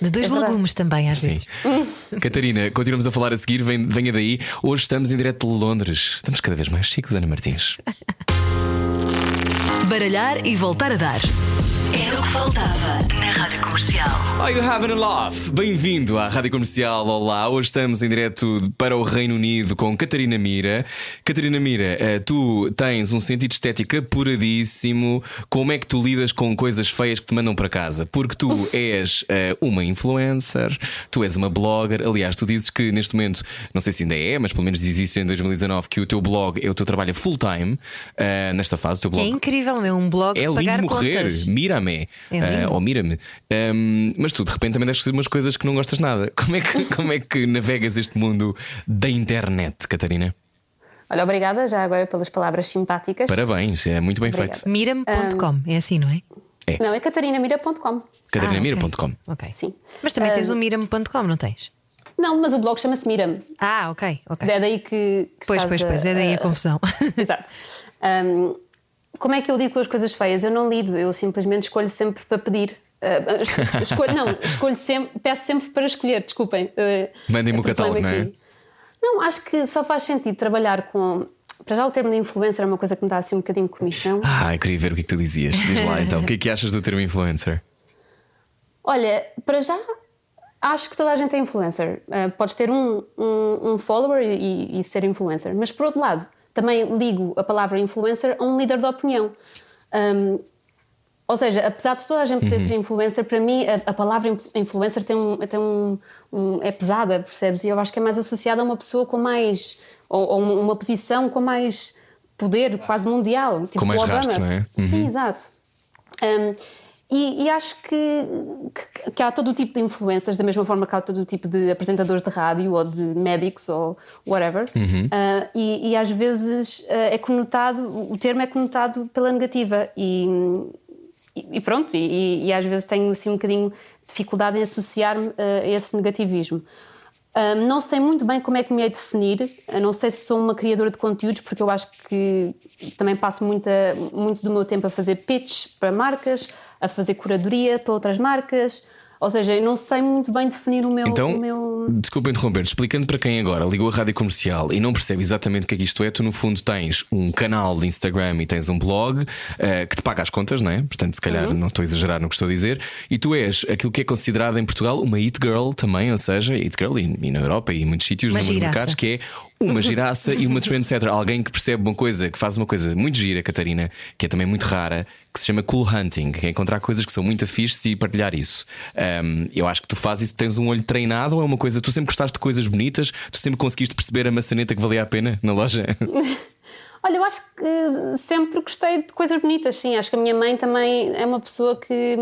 [SPEAKER 3] De dois é legumes também, às Sim. vezes.
[SPEAKER 2] Catarina, continuamos a falar a seguir, venha daí. Hoje estamos em direto de Londres. Estamos cada vez mais chiques, Ana Martins.
[SPEAKER 6] Baralhar e voltar a dar. Era o que faltava na Rádio Comercial.
[SPEAKER 2] Are you having a laugh? Bem-vindo à Rádio Comercial. Olá, hoje estamos em direto para o Reino Unido com Catarina Mira. Catarina Mira, eh, tu tens um sentido estético apuradíssimo. Como é que tu lidas com coisas feias que te mandam para casa? Porque tu és uh, uma influencer, tu és uma blogger. Aliás, tu dizes que neste momento, não sei se ainda é, mas pelo menos diz isso em 2019, que o teu blog é o teu trabalho full time uh, nesta fase. O teu blog.
[SPEAKER 3] Que é incrível, é um blog
[SPEAKER 2] é
[SPEAKER 3] lindo
[SPEAKER 2] morrer. Mira É uh, ou Mira-me. Um, mas tu de repente também deixas umas coisas que não gostas nada. Como é que, como é que navegas este mundo da internet, Catarina?
[SPEAKER 5] Olha, obrigada já agora pelas palavras simpáticas.
[SPEAKER 2] Parabéns, é muito bem obrigada. feito.
[SPEAKER 3] Mirame.com, um, é assim, não é?
[SPEAKER 2] É.
[SPEAKER 5] Não, é catarinamira.com.
[SPEAKER 2] Catarinamira.com.
[SPEAKER 3] Ah, okay.
[SPEAKER 5] ok. Sim.
[SPEAKER 3] Mas também um, tens o mirame.com, não tens?
[SPEAKER 5] Não, mas o blog chama-se Mirame.
[SPEAKER 3] Ah, ok, ok.
[SPEAKER 5] É daí que. que
[SPEAKER 3] pois, pois, pois, é daí a, a confusão.
[SPEAKER 5] Exato. Um, como é que eu lido com as coisas feias? Eu não lido, eu simplesmente escolho sempre para pedir. Uh, escolho, não, escolho sempre, peço sempre para escolher, desculpem. Uh,
[SPEAKER 2] Mandem-me o catálogo, não é?
[SPEAKER 5] Não, acho que só faz sentido trabalhar com. Para já o termo de influencer é uma coisa que me dá assim um bocadinho de comissão.
[SPEAKER 2] Ah, eu queria ver o que é que tu dizias. Diz lá então, o que é que achas do termo influencer?
[SPEAKER 5] Olha, para já acho que toda a gente é influencer. Uh, podes ter um, um, um follower e, e, ser influencer, mas por outro lado, também ligo a palavra influencer a um líder de opinião. Um, ou seja, apesar de toda a gente poder uhum. ser influencer, para mim a, a palavra influencer tem um, tem um, um, é pesada, percebes? E eu acho que é mais associada a uma pessoa com mais. ou, ou uma posição com mais poder, quase mundial.
[SPEAKER 2] Tipo com mais
[SPEAKER 5] Obama.
[SPEAKER 2] Rastro, não é?
[SPEAKER 5] Uhum. Sim, exato. Um, e, e acho que, que, que, há todo o tipo de influências, da mesma forma que há todo o tipo de apresentadores de rádio ou de médicos ou whatever,
[SPEAKER 2] Uhum.
[SPEAKER 5] uh, e, e, às vezes uh, é conotado, o termo é conotado pela negativa e, e pronto, e, às vezes tenho assim um bocadinho de dificuldade em associar-me a esse negativismo. Um, não sei muito bem como é que me é definir, eu não sei se sou uma criadora de conteúdos, porque eu acho que também passo muita, muito do meu tempo a fazer pitch para marcas, a fazer curadoria para outras marcas. Ou seja, eu não sei muito bem definir o meu.
[SPEAKER 2] Então,
[SPEAKER 5] o meu...
[SPEAKER 2] desculpa interromper, explicando para quem agora ligou a rádio comercial e não percebe exatamente o que é que isto é, tu no fundo tens um canal de Instagram e tens um blog uh, que te paga as contas, não é? Portanto, se calhar
[SPEAKER 5] Uhum.
[SPEAKER 2] não estou a exagerar no que estou a dizer, e tu és aquilo que é considerado em Portugal uma It Girl também, ou seja, It Girl e, e na Europa e em muitos sítios,
[SPEAKER 3] giraça.
[SPEAKER 2] mercados, que é uma giraça e uma trendsetter, alguém que percebe uma coisa, que faz uma coisa muito gira, Catarina, que é também muito rara, que se chama cool hunting, que é encontrar coisas que são muito afixes e partilhar isso. Um, eu acho que tu fazes isso, tens um olho treinado ou é uma coisa, tu sempre gostaste de coisas bonitas, tu sempre conseguiste perceber a maçaneta que valia a pena na loja?
[SPEAKER 5] Olha, eu acho que sempre gostei de coisas bonitas, sim. Acho que a minha mãe também é uma pessoa que,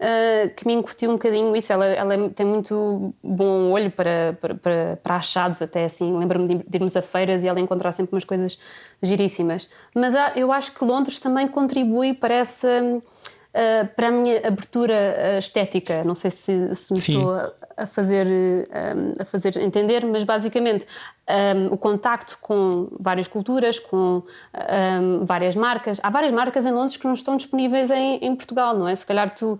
[SPEAKER 5] uh, que me incutiu um bocadinho isso. Ela, ela tem muito bom olho para, para, para, para achados, até assim. Lembro-me de, de irmos a feiras e ela encontrar sempre umas coisas giríssimas. Mas há- eu acho que Londres também contribui para essa. uh, para a minha abertura uh, estética, não sei se, se me
[SPEAKER 2] Sim.
[SPEAKER 5] estou a, a fazer, um, a fazer entender, mas basicamente um, o contacto com várias culturas, com um, várias marcas. Há várias marcas em Londres que não estão disponíveis em, em Portugal, não é? Se calhar tu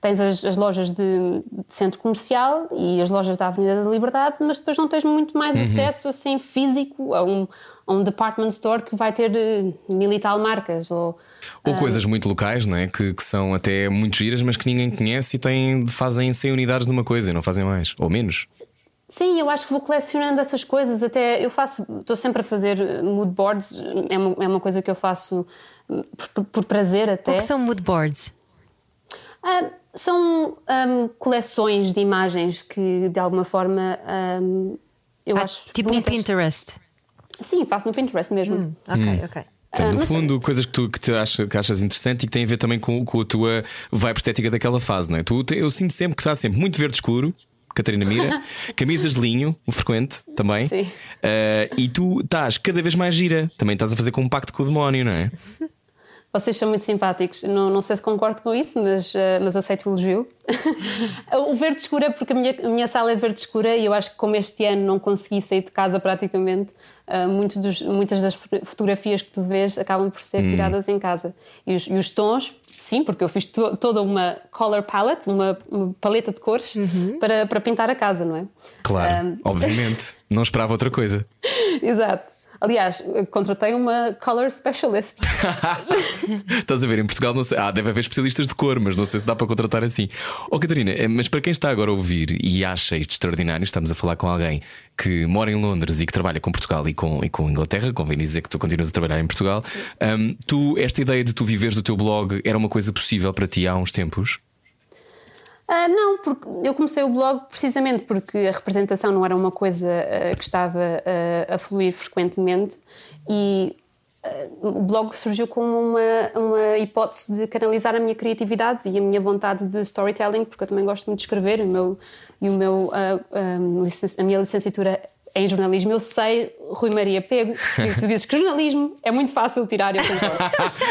[SPEAKER 5] tens as, as lojas de, de centro comercial e as lojas da Avenida da Liberdade, mas depois não tens muito mais acesso assim físico a um, a um department store que vai ter eh, mil e tal marcas. Ou,
[SPEAKER 2] Ou coisas muito locais, não é? Que, que são até muito giras, mas que ninguém conhece e têm, fazem 100 unidades de uma coisa e não fazem mais, ou menos.
[SPEAKER 5] Sim, eu acho que vou colecionando essas coisas. Até eu faço, estou sempre a fazer eh, mood boards, é uma, é uma coisa que eu faço hum, por, por prazer até.
[SPEAKER 3] O que são mood boards?
[SPEAKER 5] Ah, são hum, coleções de imagens que de alguma forma hum, eu
[SPEAKER 3] Ah,
[SPEAKER 5] acho
[SPEAKER 3] tipo um
[SPEAKER 5] bonitas.
[SPEAKER 3] Pinterest.
[SPEAKER 5] Sim, faço no Pinterest mesmo.
[SPEAKER 3] Ok, ok.
[SPEAKER 2] Portanto, no
[SPEAKER 5] mas-
[SPEAKER 2] fundo, coisas que tu que te acha, que achas interessante e que têm a ver também com, com a tua vibe estética daquela fase, não é? Tu, eu sinto sempre que está sempre muito verde escuro. Catarina Mira, camisas de linho, o frequente também.
[SPEAKER 5] Sim.
[SPEAKER 2] Ah, e tu estás cada vez mais gira. Também estás a fazer com um pacto com o demónio, não é?
[SPEAKER 5] Vocês são muito simpáticos. Não, não sei se concordo com isso, mas, eh, mas aceito o elogio. o verde escuro é porque a minha, a minha sala é verde escura e eu acho que, como este ano não consegui sair de casa praticamente, muitos dos- muitas das foto- fotografias que tu vês acabam por ser tiradas em casa. E os, e os tons, sim, porque eu fiz to- toda uma color palette, uma, uma paleta de cores para, para pintar a casa, não é?
[SPEAKER 2] Claro, obviamente. Não esperava outra coisa.
[SPEAKER 5] Exato. Aliás, eu contratei uma color specialist.
[SPEAKER 2] Estás a ver, em Portugal não sei. Ah, deve haver especialistas de cor, mas não sei se dá para contratar assim. Oh, Catarina, eh, mas para quem está agora a ouvir e acha isto extraordinário, estamos a falar com alguém que mora em Londres e que trabalha com Portugal e com, e com Inglaterra, convém dizer que tu continuas a trabalhar em Portugal. Ahm, tu, esta ideia de tu viveres do teu blog era uma coisa possível para ti há uns tempos?
[SPEAKER 5] Ah, não, porque eu comecei o blog precisamente porque a representação não era uma coisa ah, que estava ah, a fluir frequentemente e o blog surgiu como uma, uma hipótese de canalizar a minha criatividade e a minha vontade de storytelling, porque eu também gosto muito de escrever e o meu, e o meu, licen- a minha licenciatura em jornalismo. Eu sei, Rui Maria Pego, que tu dizes que jornalismo é muito fácil tirar, eu concordo.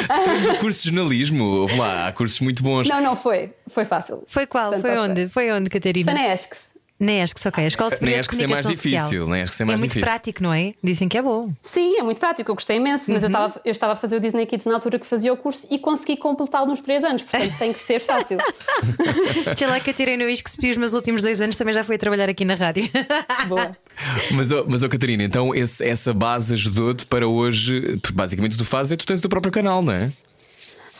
[SPEAKER 2] Tens o curso de jornalismo, ouve lá, há cursos muito bons.
[SPEAKER 5] não, não foi, foi fácil.
[SPEAKER 3] Foi qual?
[SPEAKER 5] Portanto,
[SPEAKER 3] Foi onde? Foi onde, Catarina?
[SPEAKER 5] Foi na ESCS.
[SPEAKER 3] Na ESCS, ok. A Escola Superior de
[SPEAKER 2] ESCS é mais
[SPEAKER 3] Comunicação
[SPEAKER 2] difícil,
[SPEAKER 3] Social.
[SPEAKER 2] ESCS é mais
[SPEAKER 3] muito
[SPEAKER 2] difícil.
[SPEAKER 3] prático, não é? Dizem que é bom.
[SPEAKER 5] Sim, é muito prático, eu gostei imenso, mas eu, estava, eu estava a fazer o Disney Kids na altura que fazia o curso e consegui completá-lo nos três anos, portanto tem que ser fácil.
[SPEAKER 3] Sei lá que eu tirei no ISCSP os meus últimos dois anos, também já fui a trabalhar aqui na rádio.
[SPEAKER 5] Boa.
[SPEAKER 2] Mas, oh, mas oh, Catarina, então esse- essa base ajudou-te para hoje. porque Basicamente, o que tu fazes é que tu tens o teu próprio canal, não é?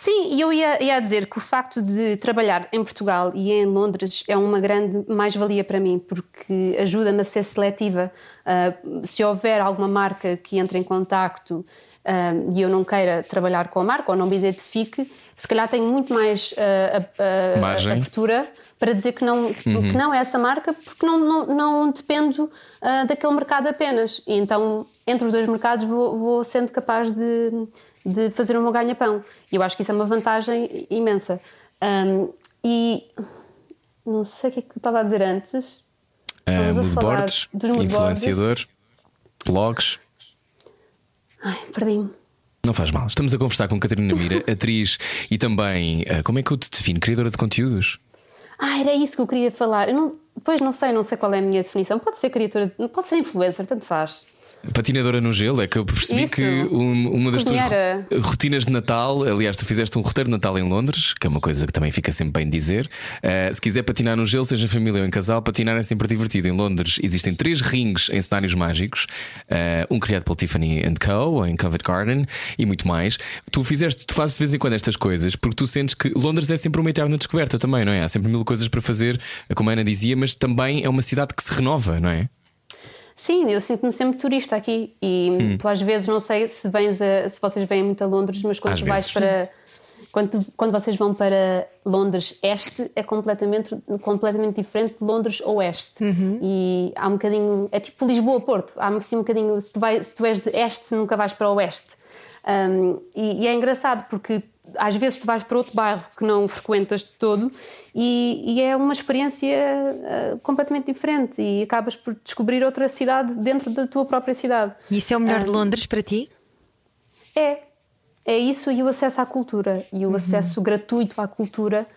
[SPEAKER 5] Sim, e eu ia, ia dizer que o facto de trabalhar em Portugal e em Londres é uma grande mais-valia para mim, porque ajuda-me a ser seletiva. Ah, se houver alguma marca que entre em contacto ah, e eu não queira trabalhar com a marca ou não me identifique, se calhar tenho muito mais
[SPEAKER 2] Margem.
[SPEAKER 5] abertura para dizer que não, que
[SPEAKER 2] Uhum.
[SPEAKER 5] não é essa marca, porque não, não, não dependo ah, daquele mercado apenas. E então, entre os dois mercados, vou, vou sendo capaz de, de fazer o meu ganha-pão. E eu acho que isso é uma vantagem imensa. Um, e não sei o que é que estava a dizer antes.
[SPEAKER 2] Uh, moodboards,
[SPEAKER 5] falar dos moodboards.
[SPEAKER 2] influenciador, blogs.
[SPEAKER 5] Ai, perdi-me.
[SPEAKER 2] Não faz mal. Estamos a conversar com Catarina Mira, atriz e também, ah, como é que eu te defino? Criadora de conteúdos.
[SPEAKER 5] Ah, era isso que eu queria falar. Eu não, pois não sei, não sei qual é a minha definição. Pode ser criatura, pode ser influencer, tanto faz.
[SPEAKER 2] Patinadora no gelo, é que eu percebi
[SPEAKER 5] Isso.
[SPEAKER 2] que um- uma das tuas
[SPEAKER 5] Cozinheira.
[SPEAKER 2] ro- rotinas de Natal, aliás, tu fizeste um roteiro de Natal em Londres, que é uma coisa que também fica sempre bem dizer. Uh, se quiser patinar no gelo, seja em família ou em casal, patinar é sempre divertido. Em Londres existem três rings em cenários mágicos, uh, um criado pela Tiffany Co., em Covent Garden e muito mais. Tu fizeste, tu fazes de vez em quando estas coisas porque tu sentes que Londres é sempre uma eterna descoberta também, não é? Há sempre mil coisas para fazer, como a Ana dizia, mas também é uma cidade que se renova, não é?
[SPEAKER 5] Sim, eu sinto-me sempre turista aqui e
[SPEAKER 2] Hum.
[SPEAKER 5] tu às vezes não sei se vens a- se vocês vêm muito a Londres, mas quando
[SPEAKER 2] Às
[SPEAKER 5] tu vais
[SPEAKER 2] vezes.
[SPEAKER 5] para quando, quando vocês vão para Londres Este é completamente, completamente diferente de Londres Oeste. E há um bocadinho, é tipo Lisboa Porto, há assim um bocadinho, se tu, vai, se tu és de Este, nunca vais para Oeste. Um, e, e é engraçado porque às vezes tu vais para outro bairro que não frequentas de todo e, e é uma experiência ah, completamente diferente e acabas por descobrir outra cidade dentro da tua própria cidade.
[SPEAKER 3] E isso é o melhor de Londres para ti?
[SPEAKER 5] É, é isso e o acesso à cultura e o acesso gratuito à cultura,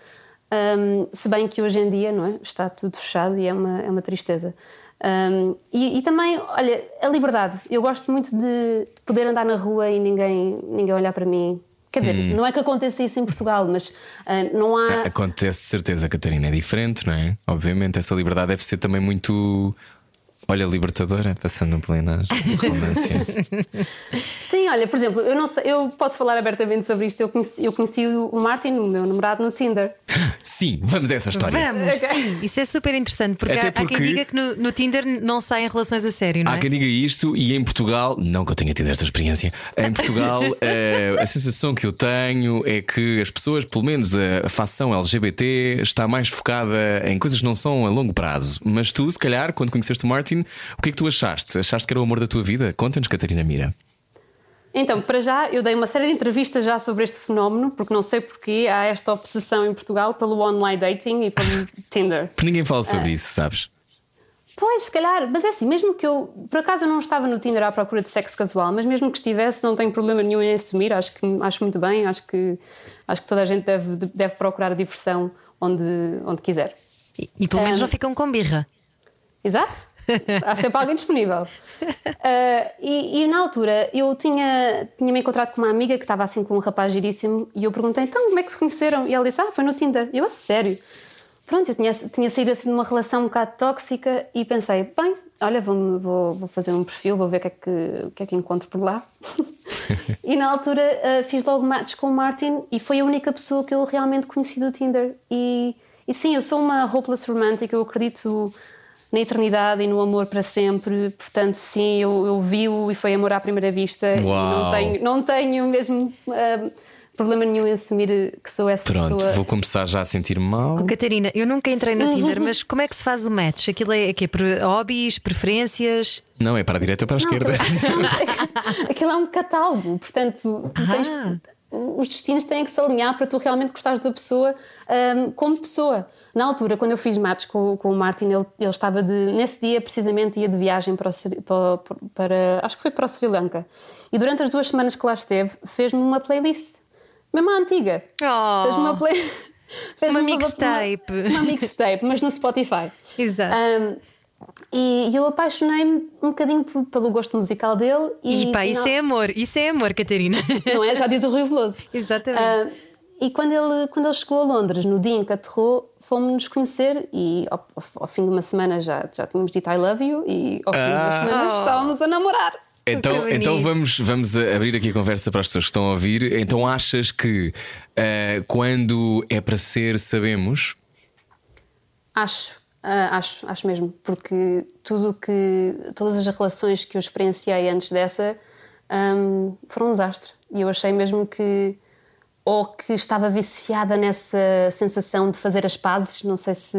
[SPEAKER 5] hum, se bem que hoje em dia não é? está tudo fechado e é uma, é uma tristeza. Hum, e, e também, olha, a liberdade. Eu gosto muito de poder andar na rua e ninguém, ninguém olhar para mim. Quer dizer, não é que aconteça isso em Portugal, mas ah, não há.
[SPEAKER 2] Acontece certeza, Catarina, é diferente, não é? Obviamente, essa liberdade deve ser também muito. Olha, libertadora, passando um plenário.
[SPEAKER 5] Sim, olha, por exemplo, eu, não sei, eu posso falar abertamente sobre isto. Eu conheci, eu conheci o Martin, o meu namorado, no Tinder.
[SPEAKER 2] Sim, vamos a essa história.
[SPEAKER 3] Vamos, sim. Isso é super interessante, porque,
[SPEAKER 2] Até
[SPEAKER 3] há, há
[SPEAKER 2] porque-
[SPEAKER 3] quem diga que no, no Tinder não saem relações a sério, não
[SPEAKER 2] Há
[SPEAKER 3] é?
[SPEAKER 2] quem diga isto e em Portugal, não que eu tenha tido esta experiência, em Portugal eh, a sensação que eu tenho é que as pessoas, pelo menos a, a facção LGBT, está mais focada em coisas que não são a longo prazo. Mas tu, se calhar, quando conheceste o Martin, o que é que tu achaste? Achaste que era o amor da tua vida? Conta-nos, Catarina Mira.
[SPEAKER 5] Então, para já, eu dei uma série de entrevistas já sobre este fenómeno, porque não sei porque há esta obsessão em Portugal pelo online dating e pelo Tinder.
[SPEAKER 2] Porque ninguém fala sobre isso, sabes?
[SPEAKER 5] Pois, se calhar, mas é assim, mesmo que eu, por acaso eu não estava no Tinder à procura de sexo casual, mas mesmo que estivesse, não tenho problema nenhum em assumir, acho que acho muito bem, acho que, acho que toda a gente deve, deve procurar a diversão onde, onde quiser.
[SPEAKER 3] E, e pelo menos
[SPEAKER 5] Ah.
[SPEAKER 3] não ficam com birra.
[SPEAKER 5] Exato. Há sempre alguém disponível. Ah, e, e na altura eu tinha, tinha me encontrado com uma amiga que estava assim com um rapaz giríssimo e eu perguntei então como é que se conheceram? E ela disse: Ah, foi no Tinder. E eu, a sério. Pronto, eu tinha, tinha saído assim de uma relação um bocado tóxica e pensei: bem, olha, vou, vou, vou fazer um perfil, vou ver o que é que, o que, é que encontro por lá. e na altura ah, fiz logo match com o Martin e foi a única pessoa que eu realmente conheci do Tinder. E, e sim, eu sou uma hopeless romantic, eu acredito na eternidade e no amor para sempre. Portanto, sim, eu, eu vi-o e foi amor à primeira vista. E não tenho, não tenho mesmo ah, problema nenhum em assumir que sou essa
[SPEAKER 2] Pronto,
[SPEAKER 5] pessoa.
[SPEAKER 2] vou começar já a sentir mal.
[SPEAKER 3] Oh, Catarina, eu nunca entrei no Tinder, mas como é que se faz o match? Aquilo é, é quê? Por hobbies, preferências?
[SPEAKER 2] Não, é para a direita ou para a
[SPEAKER 5] Não,
[SPEAKER 2] esquerda.
[SPEAKER 5] aquilo, é um catálogo, portanto, tu tens-
[SPEAKER 3] Ah.
[SPEAKER 5] Os destinos têm que se alinhar para tu realmente gostares da pessoa hum, como pessoa. Na altura, quando eu fiz match com, com o Martin, ele, ele estava de. Nesse dia, precisamente, ia de viagem para, o Sri- para, para- Acho que foi para o Sri Lanka. E durante as duas semanas que lá esteve, fez-me uma playlist, mesmo a antiga.
[SPEAKER 3] Oh.
[SPEAKER 5] Fez-me uma play. fez-me
[SPEAKER 3] Uma mixtape.
[SPEAKER 5] Uma, uma mixtape, mas no Spotify.
[SPEAKER 3] Exato.
[SPEAKER 5] Um, e eu apaixonei-me um bocadinho pelo gosto musical dele. E,
[SPEAKER 3] E pá,
[SPEAKER 5] e
[SPEAKER 3] isso
[SPEAKER 5] não,
[SPEAKER 3] é amor, isso é amor, Catarina.
[SPEAKER 5] não é? Já diz o Rui Veloso.
[SPEAKER 3] Exatamente.
[SPEAKER 5] Ah, e quando ele, quando ele chegou a Londres, no dia em que aterrou, fomos-nos conhecer e ao, ao- fim de uma semana já, já tínhamos dito I love you e ao fim de duas
[SPEAKER 2] Ah.
[SPEAKER 5] semanas
[SPEAKER 3] Oh.
[SPEAKER 5] estávamos a namorar.
[SPEAKER 2] Então, então vamos, vamos abrir aqui a conversa para as pessoas que estão a ouvir. Então achas que eh, quando é para ser, sabemos?
[SPEAKER 5] Acho, ah, acho, acho mesmo, porque tudo que todas as relações que eu experienciei antes dessa ahm, foram um desastre. E eu achei mesmo que ou que estava viciada nessa sensação de fazer as pazes, não sei se,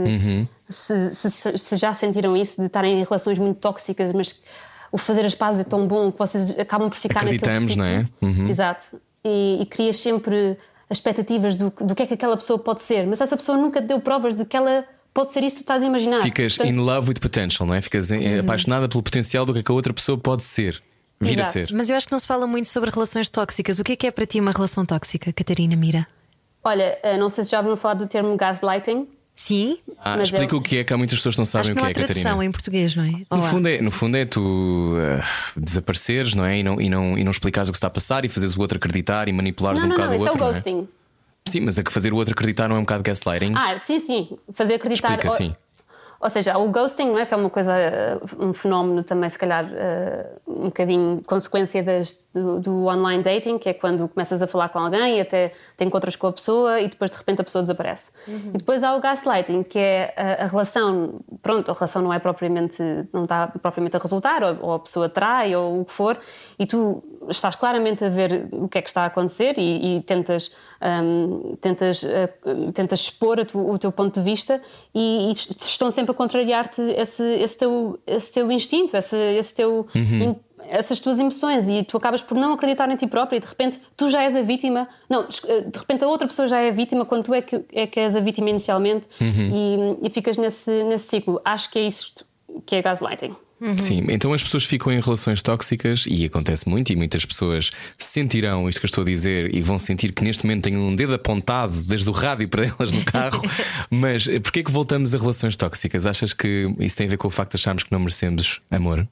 [SPEAKER 5] se, se- se já sentiram isso, de estarem em relações muito tóxicas, mas o fazer as pazes é tão bom que vocês acabam por ficar naquele
[SPEAKER 2] Acreditamos,
[SPEAKER 5] ciclo.
[SPEAKER 2] não é? Uhum.
[SPEAKER 5] Exato. E, e querias sempre as expectativas do, do que é que aquela pessoa pode ser, mas essa pessoa nunca deu provas de que ela pode ser isso que tu estás a imaginar.
[SPEAKER 2] Ficas
[SPEAKER 5] Portanto,
[SPEAKER 2] in love with potential, não é? Ficas eh, apaixonada pelo potencial do que, é que a outra pessoa pode ser, vir a
[SPEAKER 5] Exato.
[SPEAKER 2] ser.
[SPEAKER 3] Mas eu acho que não se fala muito sobre relações tóxicas. O que é que é para ti uma relação tóxica, Catarina Mira?
[SPEAKER 5] Olha, eh, não sei se já ouviram falar do termo gaslighting.
[SPEAKER 3] Sim?
[SPEAKER 2] Ah,
[SPEAKER 5] Mas
[SPEAKER 2] explica
[SPEAKER 5] eu-
[SPEAKER 2] o que é, que há muitas pessoas que não sabem
[SPEAKER 3] acho
[SPEAKER 2] o
[SPEAKER 3] que
[SPEAKER 2] que
[SPEAKER 3] não
[SPEAKER 2] é,
[SPEAKER 3] há tradução
[SPEAKER 2] Catarina.
[SPEAKER 3] em português, não é?
[SPEAKER 2] No
[SPEAKER 3] há?
[SPEAKER 2] fundo, é, no fundo é tu ah, desapareceres, não é? E não, e, não, e não explicares o que está a passar e fazeres o outro acreditar e manipulares
[SPEAKER 5] Não,
[SPEAKER 2] um
[SPEAKER 5] não,
[SPEAKER 2] bocado
[SPEAKER 5] não,
[SPEAKER 2] o
[SPEAKER 5] isso é o
[SPEAKER 2] outro. não é? Sim, mas é que fazer o outro acreditar não é um bocado gaslighting?
[SPEAKER 5] Ah, sim, sim. Fazer acreditar.
[SPEAKER 2] Explica,
[SPEAKER 5] ou,
[SPEAKER 2] sim.
[SPEAKER 5] ou seja, o ghosting, não é? Que é uma coisa, um fenómeno também, se calhar, eh, um bocadinho consequência das- do, do online dating, que é quando começas a falar com alguém e até te encontras com a pessoa e depois de repente a pessoa desaparece. E depois há o gaslighting, que é a, a relação, pronto, a relação não é propriamente, não está propriamente a resultar, ou, ou a pessoa trai, ou o que for, e tu estás claramente a ver o que é que está a acontecer e, e tentas, hum, tentas, eh, tentas expor a tu- o teu ponto de vista e, e est- estão sempre a contrariar-te esse, esse, teu, esse teu instinto, esse, esse teu, in- essas tuas emoções e tu acabas por não acreditar em ti próprio e de repente tu já és a vítima. Não, eh, de repente a outra pessoa já é a vítima quando tu é que, é que és a vítima inicialmente e, e ficas nesse, nesse ciclo. Acho que é isso que é gaslighting.
[SPEAKER 2] Sim, então as pessoas ficam em relações tóxicas e acontece muito, e muitas pessoas sentirão isto que eu estou a dizer e vão sentir que neste momento têm um dedo apontado desde o rádio para elas no carro. Mas eh, porquê que voltamos a relações tóxicas? Achas que isso tem a ver com o facto de acharmos que não merecemos amor?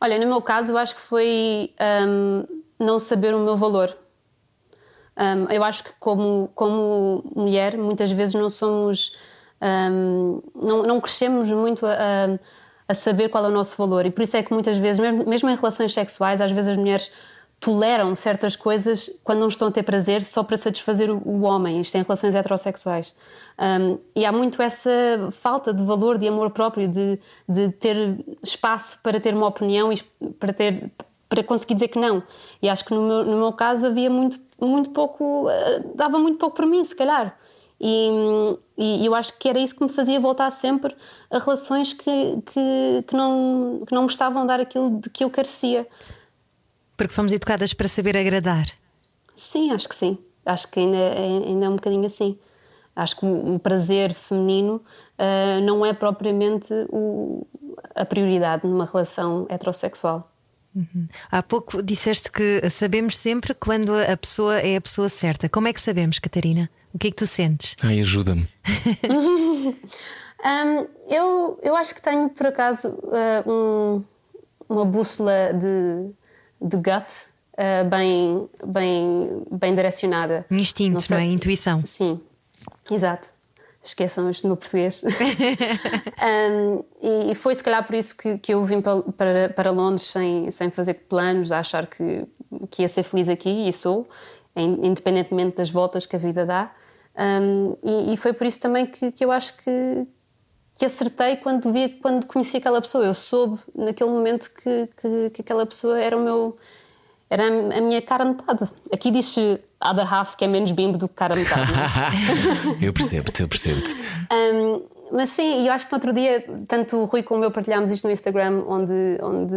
[SPEAKER 5] Olha, no meu caso, eu acho que foi hum, não saber o meu valor. Hum, eu acho que, como, como mulher, muitas vezes não somos. hum, não, não crescemos muito a, a- a saber qual é o nosso valor. E por isso é que muitas vezes, mesmo, mesmo em relações sexuais, às vezes as mulheres toleram certas coisas quando não estão a ter prazer só para satisfazer o, homem. Isto em relações heterossexuais. Hum, e há muito essa falta de valor, de amor próprio, de, de ter espaço para ter uma opinião e para, ter, para conseguir dizer que não. E acho que no meu, no meu caso havia muito, muito pouco, eh, dava muito pouco para mim, se calhar. E, e eu acho que era isso que me fazia voltar sempre a relações que, que, que, não, que não me estavam a dar aquilo de que eu carecia.
[SPEAKER 3] Porque fomos educadas para saber agradar.
[SPEAKER 5] Sim, acho que sim. Acho que ainda, é- ainda é um bocadinho assim. Acho que o, prazer feminino ah, não é propriamente o- a prioridade numa relação heterossexual.
[SPEAKER 3] Há pouco disseste que sabemos sempre quando a pessoa é a pessoa certa. Como é que sabemos, Catarina? O que é que tu sentes?
[SPEAKER 2] Ai, ajuda-me.
[SPEAKER 5] Hum, eu, eu acho que tenho, por acaso, ah, um- uma bússola de, de gut ah, bem, bem, bem direcionada.
[SPEAKER 3] Um instinto, não,
[SPEAKER 5] sei-
[SPEAKER 3] é? Intuição.
[SPEAKER 5] Sim, exato. Esqueçam este meu português. Um, e, e foi se calhar por isso que, que eu vim para, para, para Londres sem, sem fazer planos, a achar que, que ia ser feliz aqui, e sou, in- independentemente das voltas que a vida dá. Um, e, e foi por isso também que, que eu acho que, que acertei quando, vi, quando conheci aquela pessoa. Eu soube naquele momento que, que, que aquela pessoa era o meu. Era a minha cara metade. Aqui diz-se other half, que é menos bimbo do que cara metade. é?
[SPEAKER 2] eu percebo-te, eu percebo-te.
[SPEAKER 5] Um, mas sim, e eu acho que no outro dia, tanto o Rui como eu partilhámos isto no Instagram, onde, onde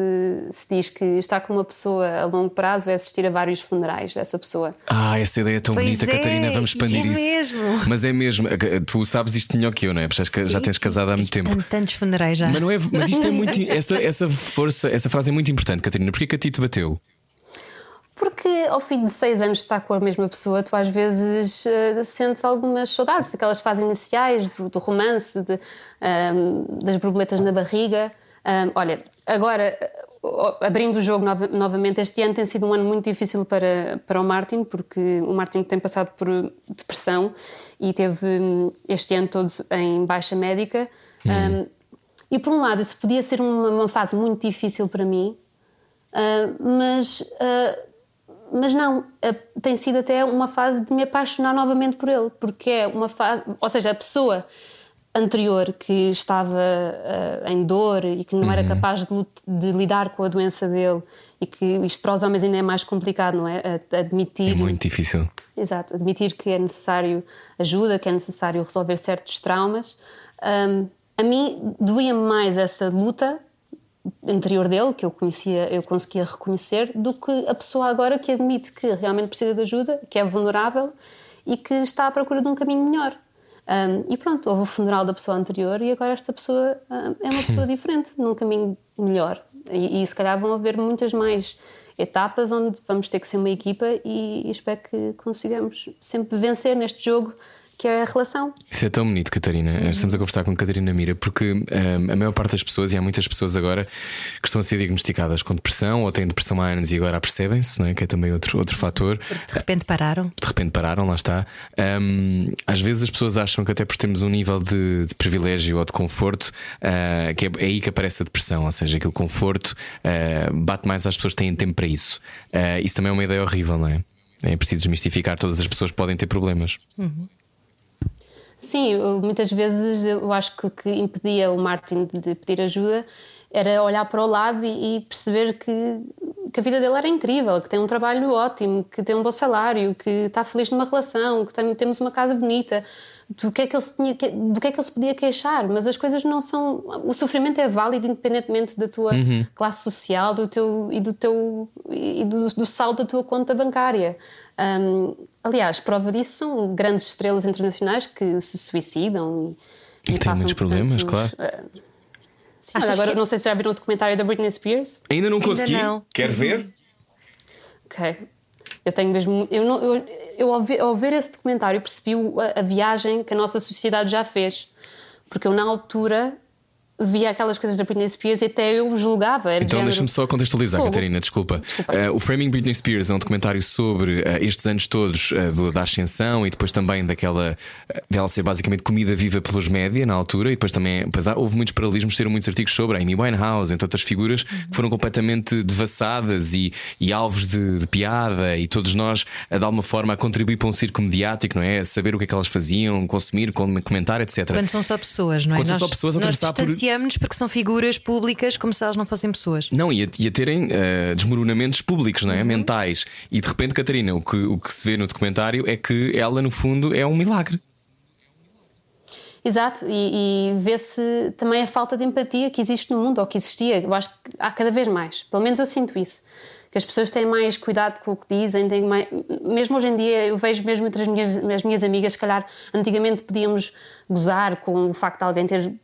[SPEAKER 5] se diz que estar com uma pessoa a longo prazo é assistir a vários funerais dessa pessoa.
[SPEAKER 2] Ah, essa ideia é tão
[SPEAKER 3] Pois
[SPEAKER 2] bonita,
[SPEAKER 3] é,
[SPEAKER 2] Catarina. Vamos expandir
[SPEAKER 3] é
[SPEAKER 2] isso.
[SPEAKER 3] mesmo.
[SPEAKER 2] Mas é mesmo. Tu sabes isto melhor que eu, não é? Porque já- já
[SPEAKER 3] Sim,
[SPEAKER 2] tens
[SPEAKER 3] sim.
[SPEAKER 2] casado há muito tempo.
[SPEAKER 3] tan- Tantos funerais já.
[SPEAKER 2] Mas, não é, mas isto é muito. Essa, essa força, essa frase é muito importante, Catarina. Porquê que a ti te bateu?
[SPEAKER 5] Porque ao fim de seis anos de estar com a mesma pessoa, tu às vezes eh, sentes algumas saudades daquelas fases iniciais, do, do romance, de, ahm, das borboletas na barriga. Ahm, olha, agora, eh, abrindo o jogo nova- novamente, este ano tem sido um ano muito difícil para, para o Martin, porque o Martin tem passado por depressão e teve hum, este ano todo em baixa médica. Ahm, e por um lado, isso podia ser uma, uma fase muito difícil para mim, ah, mas ah, mas não, eh, tem sido até uma fase de me apaixonar novamente por ele, porque é uma fase, ou seja, a pessoa anterior que estava eh, em dor e que não era capaz de, de lidar com a doença dele e que isto para os homens ainda é mais complicado, não é? Admitir
[SPEAKER 2] É muito difícil.
[SPEAKER 5] Exato, admitir que é necessário ajuda, que é necessário resolver certos traumas. Hum, a mim doía-me mais essa luta anterior dele, que eu conhecia, eu conseguia reconhecer, do que a pessoa agora que admite que realmente precisa de ajuda, que é vulnerável e que está à procura de um caminho melhor. Um, e pronto, houve o funeral da pessoa anterior e agora esta pessoa um, é uma pessoa diferente, num caminho melhor. E, e se calhar vão haver muitas mais etapas onde vamos ter que ser uma equipa e, e espero que consigamos sempre vencer neste jogo que é a relação.
[SPEAKER 2] Isso é tão bonito, Catarina. Uhum. Estamos a conversar com Catarina Mira, porque um, a maior parte das pessoas, e há muitas pessoas agora que estão a ser diagnosticadas com depressão ou têm depressão há anos e agora percebem-se, é? que é também outro, outro fator.
[SPEAKER 3] Porque de repente pararam.
[SPEAKER 2] De repente pararam, lá está. Um, às vezes as pessoas acham que até por termos um nível de, de privilégio ou de conforto, uh, que é, é, aí que aparece a depressão, ou seja, que o conforto uh, bate mais às pessoas que têm tempo para isso. Uh, isso também é uma ideia horrível, não é? É preciso desmistificar, todas as pessoas podem ter problemas.
[SPEAKER 3] Uhum.
[SPEAKER 5] Sim, muitas vezes eu acho que o que impedia o Martin de pedir ajuda era olhar para o lado e, e, perceber que, que a vida dele era incrível, que tem um trabalho ótimo, que tem um bom salário, que está feliz numa relação, que tem, temos uma casa bonita, do que, é que ele se tinha, do que é que ele se podia queixar, mas as coisas não são. O sofrimento é válido independentemente da tua uhum. classe social do teu, e do teu e do, do saldo da tua conta bancária. Um, aliás, prova disso são grandes estrelas internacionais que se suicidam
[SPEAKER 2] e, e, e têm muitos problemas, claro. Uh,
[SPEAKER 5] sim, agora que... não sei se já viram o documentário da Britney Spears.
[SPEAKER 2] Ainda não consegui. Ainda não. Quer ver?
[SPEAKER 5] Ok. Eu tenho mesmo. Eu, não, eu, eu ao, ver, ao ver esse documentário percebi a, a viagem que a nossa sociedade já fez. Porque eu, na altura, via aquelas coisas da Britney Spears e até eu julgava.
[SPEAKER 2] então deixa-me só contextualizar, Fogo. Catarina, desculpa. desculpa. Uh, o Framing Britney Spears é um documentário sobre uh, estes anos todos uh, do, da ascensão e depois também daquela dela ser basicamente comida viva pelos média na altura e depois também depois há, houve muitos paralelismos, ter muitos artigos sobre a Amy Winehouse, entre outras figuras que foram completamente devassadas e, e alvos de, de, piada e todos nós de alguma forma a contribuir para um circo mediático, não é? Saber o que é que elas faziam, consumir, comentar, etc.
[SPEAKER 3] Quando são só pessoas, não é?
[SPEAKER 2] Quando nós, são só pessoas a atravessar por
[SPEAKER 3] nos porque são figuras públicas como se elas não fossem pessoas.
[SPEAKER 2] Não, e a, e a terem uh, desmoronamentos públicos, não é? Uhum. mentais. E de repente, Catarina, o que, o que se vê no documentário é que ela, no fundo, é um milagre.
[SPEAKER 5] Exato, e, e vê-se também a falta de empatia que existe no mundo, ou que existia. Eu acho que há cada vez mais. Pelo menos eu sinto isso que as pessoas têm mais cuidado com o que dizem, têm mais... mesmo hoje em dia eu vejo mesmo entre as minhas, as minhas amigas, se calhar antigamente podíamos gozar com o facto de alguém ter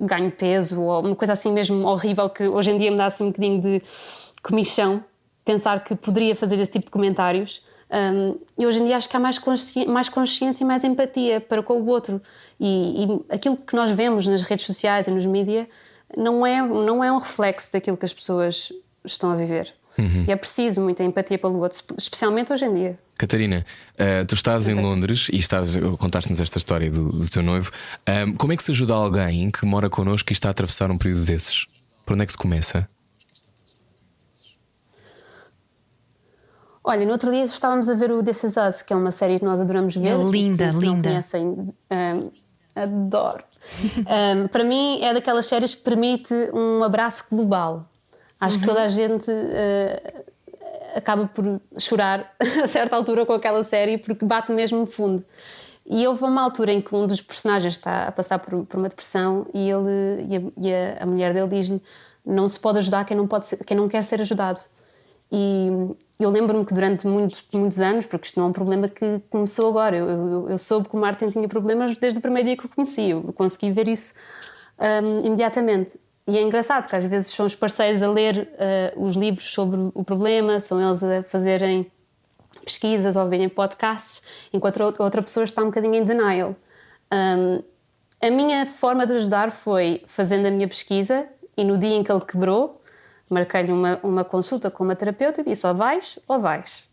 [SPEAKER 5] ganho peso ou uma coisa assim mesmo horrível que hoje em dia me dá assim um bocadinho de comichão pensar que poderia fazer esse tipo de comentários. Um, e hoje em dia acho que há mais, consci... mais consciência e mais empatia para com o outro. E, e, aquilo que nós vemos nas redes sociais e nos mídias não é, não é um reflexo daquilo que as pessoas estão a viver. Uhum. E é preciso muita empatia pelo outro, especialmente hoje em dia.
[SPEAKER 2] Catarina, uh, tu estás em Londres e estás, contaste-nos esta história do, do teu noivo. Um, como é que se ajuda alguém que mora connosco e está a atravessar um período desses? Por onde é que se começa?
[SPEAKER 5] Olha, no outro dia estávamos a ver o This Is Us, que é uma série que nós adoramos ver. É
[SPEAKER 3] linda,
[SPEAKER 5] se
[SPEAKER 3] linda. Não
[SPEAKER 5] conhecem, um, adoro. um, para mim é daquelas séries que permite um abraço global. Acho uhum. que toda a gente uh, acaba por chorar a certa altura com aquela série porque bate mesmo fundo. E houve uma altura em que um dos personagens está a passar por, por uma depressão e, ele, e, a, e a, a mulher dele diz-lhe: Não se pode ajudar quem não, pode ser, quem não quer ser ajudado. E eu lembro-me que durante muitos, muitos anos, porque isto não é um problema que começou agora, eu, eu, eu soube que o Martin tinha problemas desde o primeiro dia que o conheci, eu consegui ver isso um, imediatamente. E é engraçado que às vezes são os parceiros a ler uh, os livros sobre o problema, são eles a fazerem pesquisas ou verem podcasts, enquanto outra pessoa está um bocadinho em denial. Um, a minha forma de ajudar foi fazendo a minha pesquisa e no dia em que ele quebrou, marquei-lhe uma, uma consulta com uma terapeuta e disse ou vais ou vais.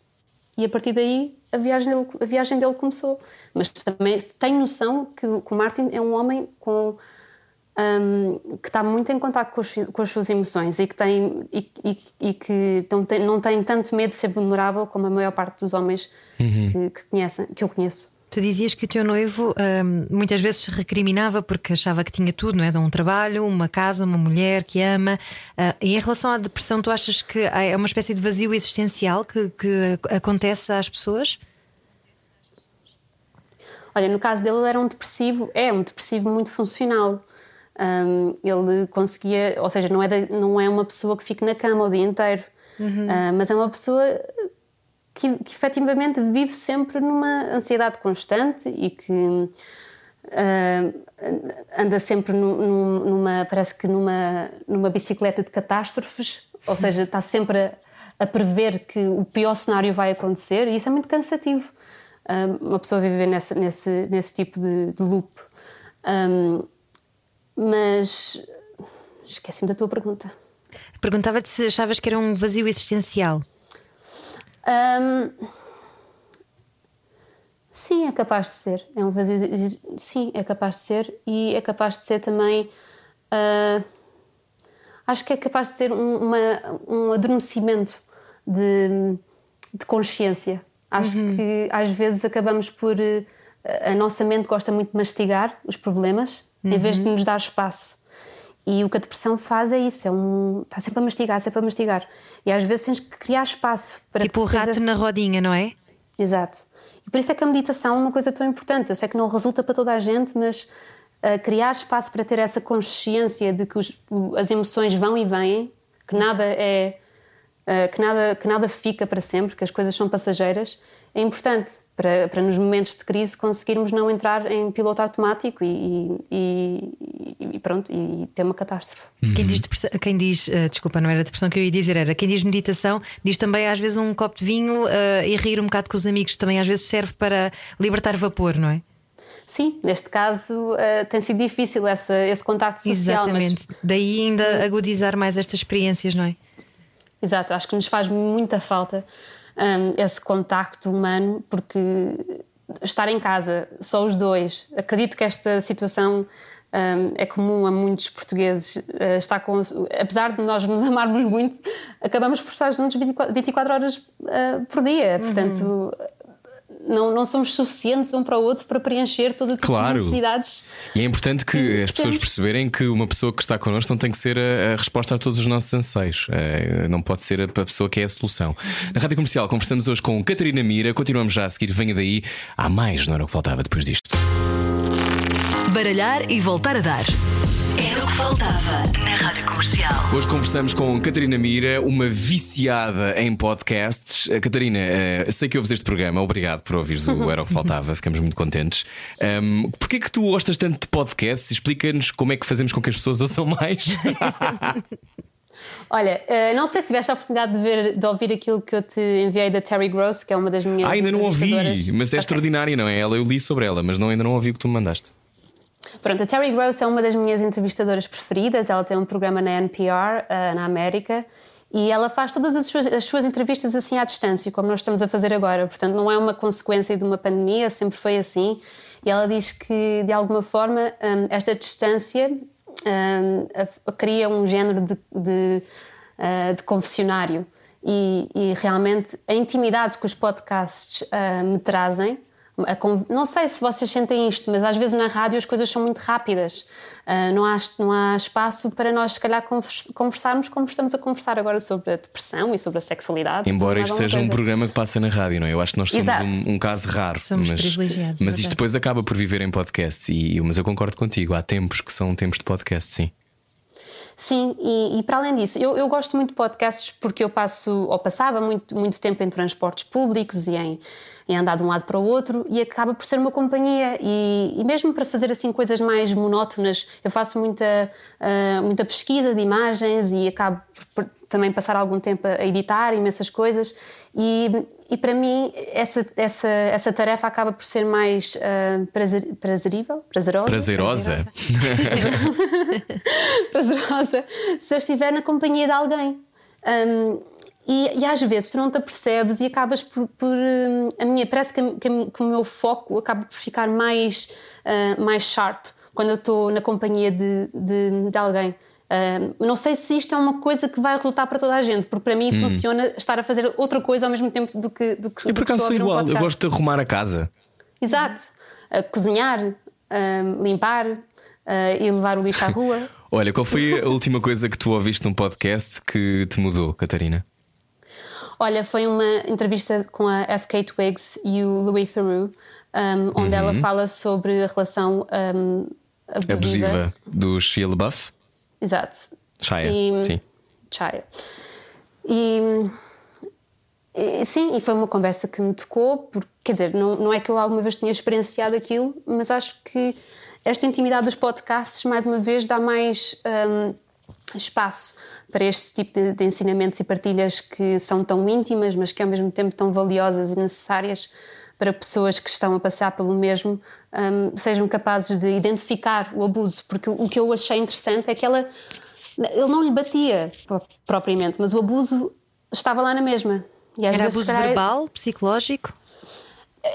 [SPEAKER 5] E a partir daí a viagem dele, a viagem dele começou. Mas também tenho noção que o Martin é um homem com um, que está muito em contato com, com, as suas emoções e que, tem, e, e, e que não tem, não tem, tanto medo de ser vulnerável como a maior parte dos homens uhum. que, que, conhecem, que eu conheço.
[SPEAKER 3] Tu dizias que o teu noivo um, muitas vezes recriminava porque achava que tinha tudo, não é? De um trabalho, uma casa, uma mulher que ama. Uh, e em relação à depressão, tu achas que é uma espécie de vazio existencial que, que acontece às pessoas?
[SPEAKER 5] Olha, no caso dele, ele era um depressivo, é um depressivo muito funcional. Um, ele conseguia, ou seja, não é, da, não é uma pessoa que fique na cama o dia inteiro, uhum. uh, mas é uma pessoa que, que efetivamente vive sempre numa ansiedade constante e que uh, anda sempre num, numa, parece que numa, numa bicicleta de catástrofes, ou seja, está sempre a, a prever que o pior cenário vai acontecer e isso é muito cansativo. Uh, uma pessoa viver nesse, nesse, nesse tipo de, de loop. Um, mas esqueci-me da tua pergunta.
[SPEAKER 3] Perguntava-te se achavas que era um vazio existencial.
[SPEAKER 5] Um, sim, é capaz de ser. É um vazio. Sim, é capaz de ser. E é capaz de ser também. Uh, acho que é capaz de ser um, uma, um adormecimento de, de consciência. Acho uhum. que às vezes acabamos por. A nossa mente gosta muito de mastigar os problemas uhum. em vez de uhum. nos dar espaço. E o que a depressão faz é isso, é um, está sempre a mastigar, sempre a mastigar. E às vezes tens que criar espaço para.
[SPEAKER 3] Tipo o rato esse... na rodinha, não é?
[SPEAKER 5] Exato. E por isso é que a meditação é uma coisa tão importante. Eu sei que não resulta para toda a gente, mas uh, criar espaço para ter essa consciência de que os, as emoções vão e vêm, que nada é. Uh, que, nada, que nada fica para sempre, que as coisas são passageiras, é importante para, para nos momentos de crise conseguirmos não entrar em piloto automático e, e, e pronto, e ter uma catástrofe.
[SPEAKER 3] Uhum. Quem diz, quem diz uh, desculpa, não era depressão que eu ia dizer, era quem diz meditação, diz também às vezes um copo de vinho uh, e rir um bocado com os amigos, também às vezes serve para libertar vapor, não é?
[SPEAKER 5] Sim, neste caso uh, tem sido difícil essa, esse contacto social.
[SPEAKER 3] Exatamente, mas... daí ainda agudizar mais estas experiências, não é?
[SPEAKER 5] Exato, acho que nos faz muita falta um, esse contacto humano, porque estar em casa, só os dois, acredito que esta situação um, é comum a muitos portugueses. Uh, está com, apesar de nós nos amarmos muito, acabamos por estar juntos 24, 24 horas uh, por dia. Portanto, uhum não, não somos suficientes um para o outro para preencher todo o tipo claro. de necessidades.
[SPEAKER 2] E é importante que as pessoas perceberem que uma pessoa que está connosco não tem que ser a, a resposta a todos os nossos anseios. É, não pode ser a, a, pessoa que é a solução. Na Rádio Comercial conversamos hoje com Catarina Mira. Continuamos já a seguir. Venha daí. Há mais, não era o que faltava depois disto.
[SPEAKER 6] Baralhar e voltar a dar. O que faltava na Rádio Comercial.
[SPEAKER 2] Hoje conversamos com Catarina Mira, uma viciada em podcasts. Uh, Catarina, uh, sei que ouves este programa, obrigado por ouvires o Era o que Faltava, ficamos muito contentes. Um, Porquê que tu gostas tanto de podcasts? Explica-nos como é que fazemos com que as pessoas ouçam mais.
[SPEAKER 5] Olha, uh, não sei se tiveste a oportunidade de, ver, de ouvir aquilo que eu te enviei da Terry Gross, que é uma das minhas.
[SPEAKER 2] Ah, ainda não ouvi, mas é okay. extraordinária, não é? Ela, eu li sobre ela, mas não, ainda não ouvi o que tu me mandaste.
[SPEAKER 5] Pronto, a Terry Gross é uma das minhas entrevistadoras preferidas. Ela tem um programa na NPR, uh, na América, e ela faz todas as suas, as suas, entrevistas assim à distância, como nós estamos a fazer agora. Portanto, não é uma consequência de uma pandemia, sempre foi assim. E ela diz que, de alguma forma, um, esta distância um, cria um género de, de, uh, de confessionário. E, e, realmente a intimidade que os podcasts uh, me trazem não sei se vocês sentem isto, mas às vezes na rádio as coisas são muito rápidas. Uh, não, há, não há espaço para nós, se calhar, conversarmos como estamos a conversar agora sobre a depressão e sobre a sexualidade.
[SPEAKER 2] Embora isto seja coisa. um programa que passa na rádio, não é? Eu acho que nós somos um, um, caso raro.
[SPEAKER 3] Somos mas, privilegiados.
[SPEAKER 2] Mas isto depois acaba por viver em podcast. E, mas eu concordo contigo, há tempos que são tempos de podcast, sim.
[SPEAKER 5] Sim, e, e, para além disso, eu, eu, gosto muito de podcasts porque eu passo, ou passava muito, muito tempo em transportes públicos e em, em andar de um lado para o outro e acaba por ser uma companhia. E, e mesmo para fazer assim coisas mais monótonas, eu faço muita, uh, muita pesquisa de imagens e acabo por, por também passar algum tempo a editar imensas coisas. E, e para mim, essa, essa, essa tarefa acaba por ser mais uh, prazer, prazerível, prazerosa.
[SPEAKER 2] Prazerosa.
[SPEAKER 5] prazerosa se eu estiver na companhia de alguém. Um, e, e, às vezes tu não te apercebes e acabas por. por um, a minha, parece que, que, que, o meu foco acaba por ficar mais, uh, mais sharp quando eu estou na companhia de, de, de alguém. Uh, não sei se isto é uma coisa que vai resultar para toda a gente, porque para mim hum. funciona estar a fazer outra coisa ao mesmo tempo do que. Do que
[SPEAKER 2] eu por acaso sou igual, um eu gosto de arrumar a casa.
[SPEAKER 5] Exato. Uh, cozinhar, limpar e levar o lixo à rua.
[SPEAKER 2] Olha, qual foi a última coisa que tu ouviste num podcast que te mudou, Catarina?
[SPEAKER 5] Olha, foi uma entrevista com a F.K. Twigs e o Louis Theroux, um, onde uhum. ela fala sobre a relação um, abusiva.
[SPEAKER 2] Abusiva do Shia LaBeouf?
[SPEAKER 5] Exato.
[SPEAKER 2] Shia,
[SPEAKER 5] E-
[SPEAKER 2] sim.
[SPEAKER 5] Chaya. E, e- sim, e foi uma conversa que me tocou, porque, quer dizer, não, não é que eu alguma vez tenha experienciado aquilo, mas acho que esta intimidade dos podcasts, mais uma vez, dá mais hum, espaço para este tipo de, de ensinamentos e partilhas que são tão íntimas, mas que ao mesmo tempo tão valiosas e necessárias para pessoas que estão a passar pelo mesmo hum, sejam capazes de identificar o abuso, porque o, o que eu achei interessante é que ela ele não lhe batia pro- propriamente, mas o abuso estava lá na mesma. E às
[SPEAKER 3] Era
[SPEAKER 5] vezes,
[SPEAKER 3] abuso verbal, psicológico?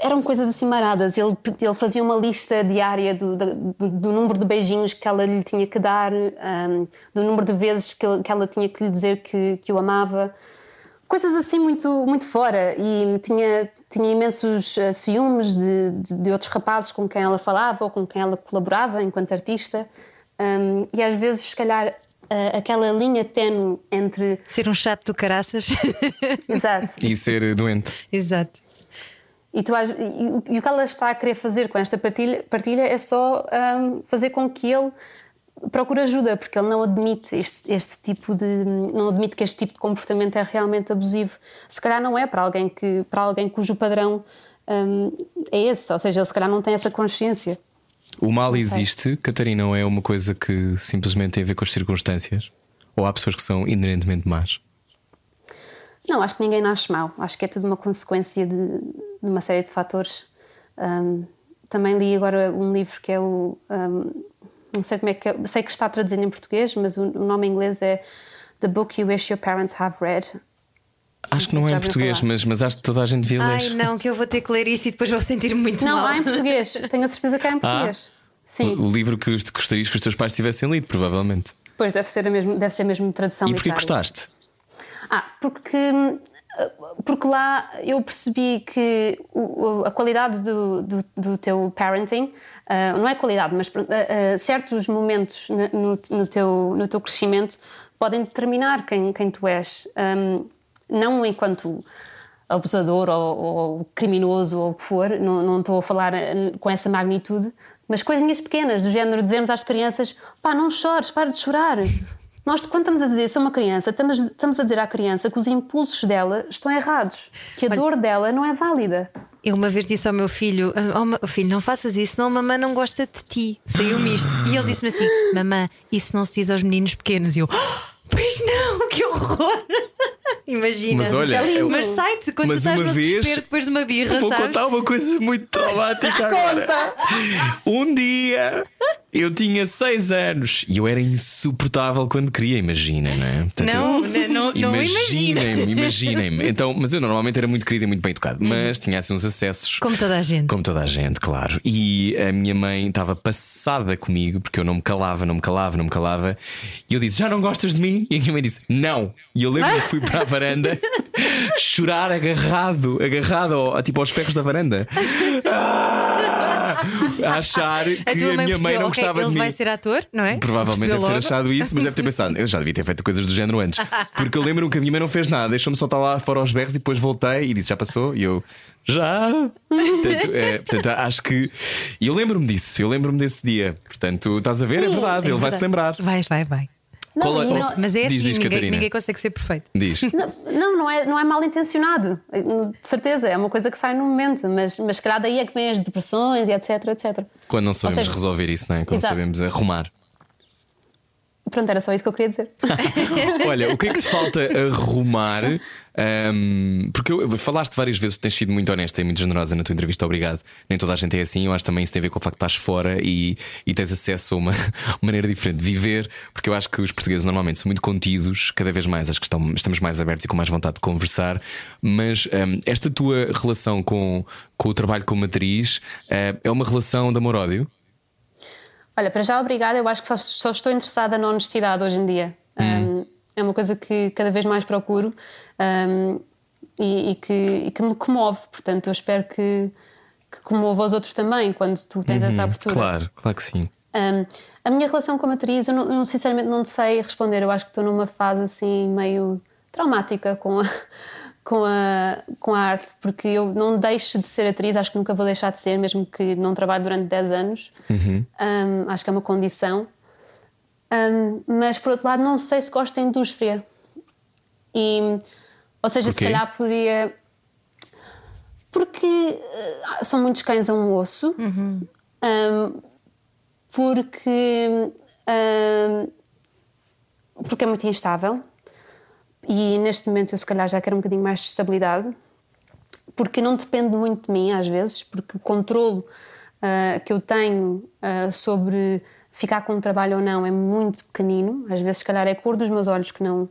[SPEAKER 5] Eram coisas assim maradas. Ele, ele fazia uma lista diária do, do, do número de beijinhos que ela lhe tinha que dar, hum, do número de vezes que, que ela tinha que lhe dizer que, que o amava. Coisas assim muito, muito fora. E tinha, tinha imensos eh, ciúmes de, de, de outros rapazes com quem ela falava ou com quem ela colaborava enquanto artista. Hum, e às vezes, se calhar, eh, aquela linha tenue entre.
[SPEAKER 3] Ser um chato do caraças?
[SPEAKER 5] Exato.
[SPEAKER 2] E ser doente.
[SPEAKER 3] Exato.
[SPEAKER 5] E, tu, e o- e o que ela está a querer fazer com esta partilha, partilha é só hum, fazer com que ele procure ajuda, porque ele não admite este, este tipo de. não admite que este tipo de comportamento é realmente abusivo. Se calhar não é para alguém, que, para alguém cujo padrão hum, é esse, ou seja, ele se calhar não tem essa consciência.
[SPEAKER 2] O mal existe, Catarina, não é uma coisa que simplesmente tem a ver com as circunstâncias? Ou há pessoas que são inerentemente más?
[SPEAKER 5] Não, acho que ninguém nasce mau. Acho que é tudo uma consequência de, de uma série de fatores. Hum, também li agora um livro que é o. hum, não sei como é que é. Sei que está traduzido em português, mas o, o nome em inglês é The Book You Wish Your Parents Have Read.
[SPEAKER 2] Acho que não
[SPEAKER 5] sei
[SPEAKER 2] é em português, mas, mas acho que toda a gente devia
[SPEAKER 3] Ai,
[SPEAKER 2] ler.
[SPEAKER 3] não, que eu vou ter que ler isso e depois vou sentir muito
[SPEAKER 5] Não,
[SPEAKER 3] mal.
[SPEAKER 5] há em português. Tenho a certeza que há em português. Sim,
[SPEAKER 2] O, o livro que os- gostarias que os teus pais tivessem lido, provavelmente.
[SPEAKER 5] pois deve ser a mesmo, deve ser mesmo tradução
[SPEAKER 2] E porquê
[SPEAKER 5] literária.
[SPEAKER 2] gostaste?
[SPEAKER 5] Ah, porque, porque lá eu percebi que a qualidade do, do, do teu parenting, ah, não é qualidade, mas ah, ah, certos momentos no, no teu, no teu crescimento podem determinar quem, quem tu és. Não enquanto abusador ou, ou criminoso ou o que for, não, não estou a falar com essa magnitude, mas coisinhas pequenas, do género dizermos às crianças: pá, não chores, para de chorar. Nós, quando estamos a dizer isso a uma criança, estamos, estamos a dizer à criança que os impulsos dela estão errados, que a dor dela não é válida.
[SPEAKER 3] Eu uma vez disse ao meu filho: oh, ma- filho, não faças isso, senão a mamãe não gosta de ti. Saiu-me isto. E ele disse-me assim: Mamã, isso não se diz aos meninos pequenos. E eu: "Ah, Pois não, que horror! Imagina.
[SPEAKER 2] Mas olha,
[SPEAKER 5] É
[SPEAKER 3] Mas sai-te quando
[SPEAKER 2] Mas
[SPEAKER 3] tu estás no
[SPEAKER 2] vez-
[SPEAKER 3] desespero depois de uma birra,
[SPEAKER 2] Vou
[SPEAKER 3] sabes?
[SPEAKER 2] contar uma coisa muito traumática agora.
[SPEAKER 5] Conta!
[SPEAKER 2] Um dia eu tinha seis anos e eu era insuportável quando queria, imaginem, não é? Portanto,
[SPEAKER 3] Não,
[SPEAKER 2] eu-
[SPEAKER 3] não, não, não.
[SPEAKER 2] Imaginem-me, imaginem-me. Então, mas eu normalmente era muito querido e muito bem educado, mas tinha assim uns acessos.
[SPEAKER 3] Como toda a gente.
[SPEAKER 2] Como toda a gente, claro. E a minha mãe estava passada comigo porque eu não me calava, não me calava, não me calava. E eu disse: Já não gostas de mim? E a minha mãe disse: Não. E eu lembro que fui para a varanda chorar agarrado, agarrado ao, tipo aos ferros da varanda. Ah! a achar que
[SPEAKER 3] A mãe,
[SPEAKER 2] minha mãe
[SPEAKER 3] percebeu,
[SPEAKER 2] não
[SPEAKER 3] ok,
[SPEAKER 2] gostava
[SPEAKER 3] ele
[SPEAKER 2] de mim.
[SPEAKER 3] vai ser ator, não é?
[SPEAKER 2] Provavelmente
[SPEAKER 3] Percebeu
[SPEAKER 2] deve ter
[SPEAKER 3] logo.
[SPEAKER 2] achado isso, mas deve ter pensado, eu já devia ter feito coisas do género antes. Porque eu lembro-me que a minha mãe não fez nada, deixou-me só estar lá fora aos berros e depois voltei e disse: Já passou? E eu, já. Portanto, é, portanto, acho que. E eu lembro-me disso, eu lembro-me desse dia. Portanto, estás a ver? é
[SPEAKER 5] Sim,
[SPEAKER 2] verdade,
[SPEAKER 3] É
[SPEAKER 2] ele vai se lembrar.
[SPEAKER 3] Vai, vai, vai.
[SPEAKER 5] Não,
[SPEAKER 2] é-
[SPEAKER 5] não-
[SPEAKER 3] Mas é
[SPEAKER 2] Diz,
[SPEAKER 3] assim,
[SPEAKER 2] diz,
[SPEAKER 3] ninguém,
[SPEAKER 2] Catarina.
[SPEAKER 3] ninguém consegue ser perfeito.
[SPEAKER 2] Diz.
[SPEAKER 5] Não, não, não é, não é mal intencionado, de certeza, é uma coisa que sai no momento, mas, mas se calhar daí é que vem as depressões e etc, etc.
[SPEAKER 2] Quando não sabemos
[SPEAKER 5] seja-
[SPEAKER 2] resolver isso, não é? Quando
[SPEAKER 5] Exato.
[SPEAKER 2] sabemos arrumar.
[SPEAKER 5] Pronto, era só isso que eu queria dizer.
[SPEAKER 2] Olha, o que é que te falta arrumar? Ahm, porque eu, falaste várias vezes que tens sido muito honesta e muito generosa na tua entrevista, obrigado. Nem toda a gente é assim, eu acho também isso tem a ver com o facto de estás fora e, e tens acesso a uma maneira diferente de viver, porque eu acho que os portugueses normalmente são muito contidos, cada vez mais, acho que estão- estamos mais abertos e com mais vontade de conversar. Mas ahm, esta tua relação com, com o trabalho como atriz ah, é uma relação de amor-ódio?
[SPEAKER 5] Olha, para já, obrigada. Eu acho que só, só estou interessada na honestidade hoje em dia. Um, é uma coisa que cada vez mais procuro um, e, e que, e que me comove. Portanto, eu espero que, que comova os outros também quando tu tens essa abertura.
[SPEAKER 2] Claro, claro que sim.
[SPEAKER 5] Um, a minha relação como atriz, eu, não, eu sinceramente não sei responder. Eu acho que estou numa fase assim meio traumática com a, com a, com a arte, porque eu não deixo de ser atriz, acho que nunca vou deixar de ser, mesmo que não trabalhe durante 10 anos. Um, acho que é uma condição. Um, mas por outro lado, não sei se gosto da indústria. E, ou seja,
[SPEAKER 2] Porquê?
[SPEAKER 5] se calhar podia. Porque eh, são muitos cães a um osso. Um, porque. um, porque é muito instável. E neste momento eu, se calhar, já quero um bocadinho mais de estabilidade. Porque não depende muito de mim, às vezes, porque o controle ah, que eu tenho ah, sobre ficar com o trabalho ou não é muito pequenino. Às vezes, se calhar, é a cor dos meus olhos que não,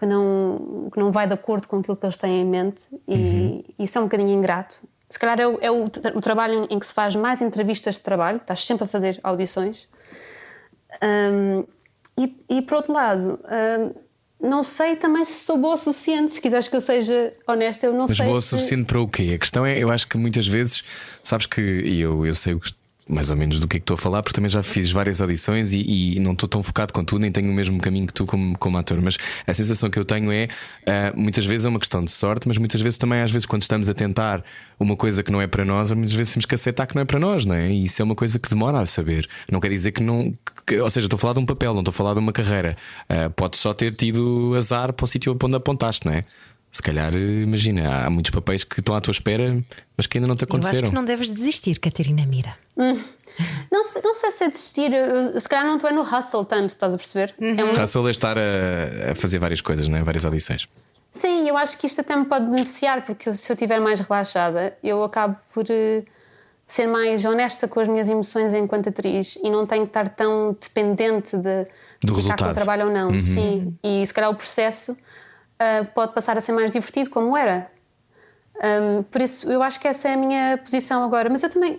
[SPEAKER 5] que não, que não vai de acordo com aquilo que eles têm em mente. E isso é um bocadinho ingrato. Se calhar é, o, é o o trabalho em que se faz mais entrevistas de trabalho, estás sempre a fazer audições. Hum, e, e por outro lado, hum, não sei também se sou boa o suficiente. Se quiseres que eu seja honesta, eu não
[SPEAKER 2] Mas
[SPEAKER 5] sei
[SPEAKER 2] boa o
[SPEAKER 5] se.
[SPEAKER 2] suficiente para o quê? A questão é, eu acho que muitas vezes, sabes que e eu, eu sei o que- mais ou menos do que é que estou a falar, porque também já fiz várias audições e, e não estou tão focado com tu, nem tenho o mesmo caminho que tu como, como ator. Mas a sensação que eu tenho é ah, muitas vezes é uma questão de sorte, mas muitas vezes também, às vezes, quando estamos a tentar uma coisa que não é para nós, muitas vezes temos que aceitar que não é para nós, não é? E isso é uma coisa que demora a saber. Não quer dizer que não. que- ou seja, estou a falar de um papel, não estou a falar de uma carreira. Podes só ter tido azar para o sítio onde apontaste, não é? Se calhar, imagina, há muitos papéis que estão à tua espera, mas que ainda não te
[SPEAKER 3] Eu acho
[SPEAKER 2] aconteceram.
[SPEAKER 3] que não deves desistir, Catarina Mira.
[SPEAKER 5] Não, sei, não sei se é desistir, se calhar não estou no hustle tanto, estás a perceber? É um-
[SPEAKER 2] Russell é estar a, a fazer várias coisas, não é? Várias audições.
[SPEAKER 5] Sim, eu acho que isto até me pode beneficiar, porque se eu estiver mais relaxada, eu acabo por eh, ser mais honesta com as minhas emoções enquanto atriz e não tenho que estar tão dependente de,
[SPEAKER 2] Do
[SPEAKER 5] de ficar com
[SPEAKER 2] resultado.
[SPEAKER 5] o trabalho ou não. Sim, e se calhar o processo ah, pode passar a ser mais divertido, como era. Um, por isso, eu acho que essa é a minha posição agora. Mas eu também.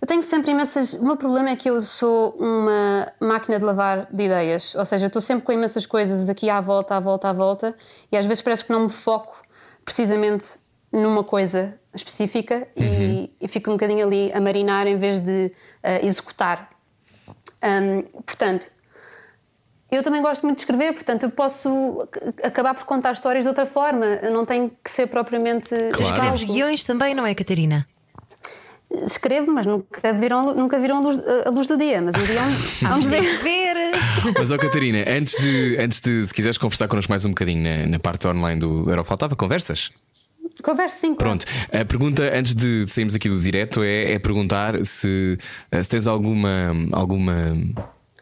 [SPEAKER 5] Eu tenho sempre imensas. O meu problema é que eu sou uma máquina de lavar de ideias. Ou seja, eu estou sempre com imensas coisas aqui à volta, à volta, à volta. E às vezes parece que não me foco precisamente numa coisa específica e, e fico um bocadinho ali a marinar em vez de ah, executar. Um, portanto, eu também gosto muito de escrever, portanto, eu posso ac- acabar por contar histórias de outra forma. Eu não tenho que ser propriamente.
[SPEAKER 2] Claro.
[SPEAKER 3] Escreves
[SPEAKER 5] escalpo.
[SPEAKER 3] guiões também, não é, Catarina?
[SPEAKER 5] Escrevo, mas nunca viram, nunca viram a, luz, a luz do dia. Mas um dia vamos ver.
[SPEAKER 3] Ver.
[SPEAKER 2] Mas, ó Catarina, antes de, antes de, se quiseres conversar connosco mais um bocadinho na, na parte online do Era Faltava, conversas?
[SPEAKER 5] Converso sim.
[SPEAKER 2] Pronto, a pergunta antes de de sairmos aqui do direto é, é perguntar se, eh, se tens alguma, alguma,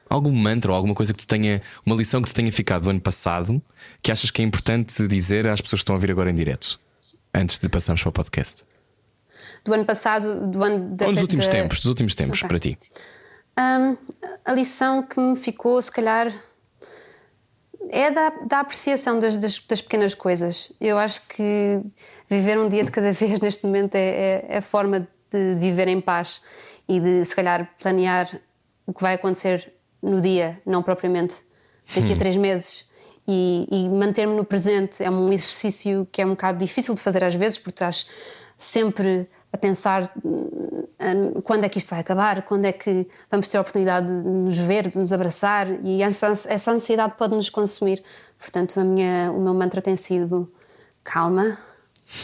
[SPEAKER 2] algum mantra ou alguma coisa que te tenha, uma lição que te tenha ficado do ano passado que achas que é importante dizer às pessoas que estão a ouvir agora em direto, antes de passarmos para o podcast.
[SPEAKER 5] Do ano passado, do ano da.
[SPEAKER 2] Ou dos últimos tempos, dos últimos tempos
[SPEAKER 5] Ok.
[SPEAKER 2] para ti.
[SPEAKER 5] Hum, a lição que me ficou, se calhar, é da, da apreciação das, das, das pequenas coisas. Eu acho que viver um dia de cada vez neste momento é, é, é a forma de viver em paz e de, se calhar, planear o que vai acontecer no dia, não propriamente daqui a três meses. E, e manter-me no presente é um exercício que é um bocado difícil de fazer às vezes, porque estás sempre a pensar hum, hum, quando é que isto vai acabar, quando é que vamos ter a oportunidade de nos ver, de nos abraçar, e essa, essa ansiedade pode nos consumir. Portanto, minha, o meu mantra tem sido calma,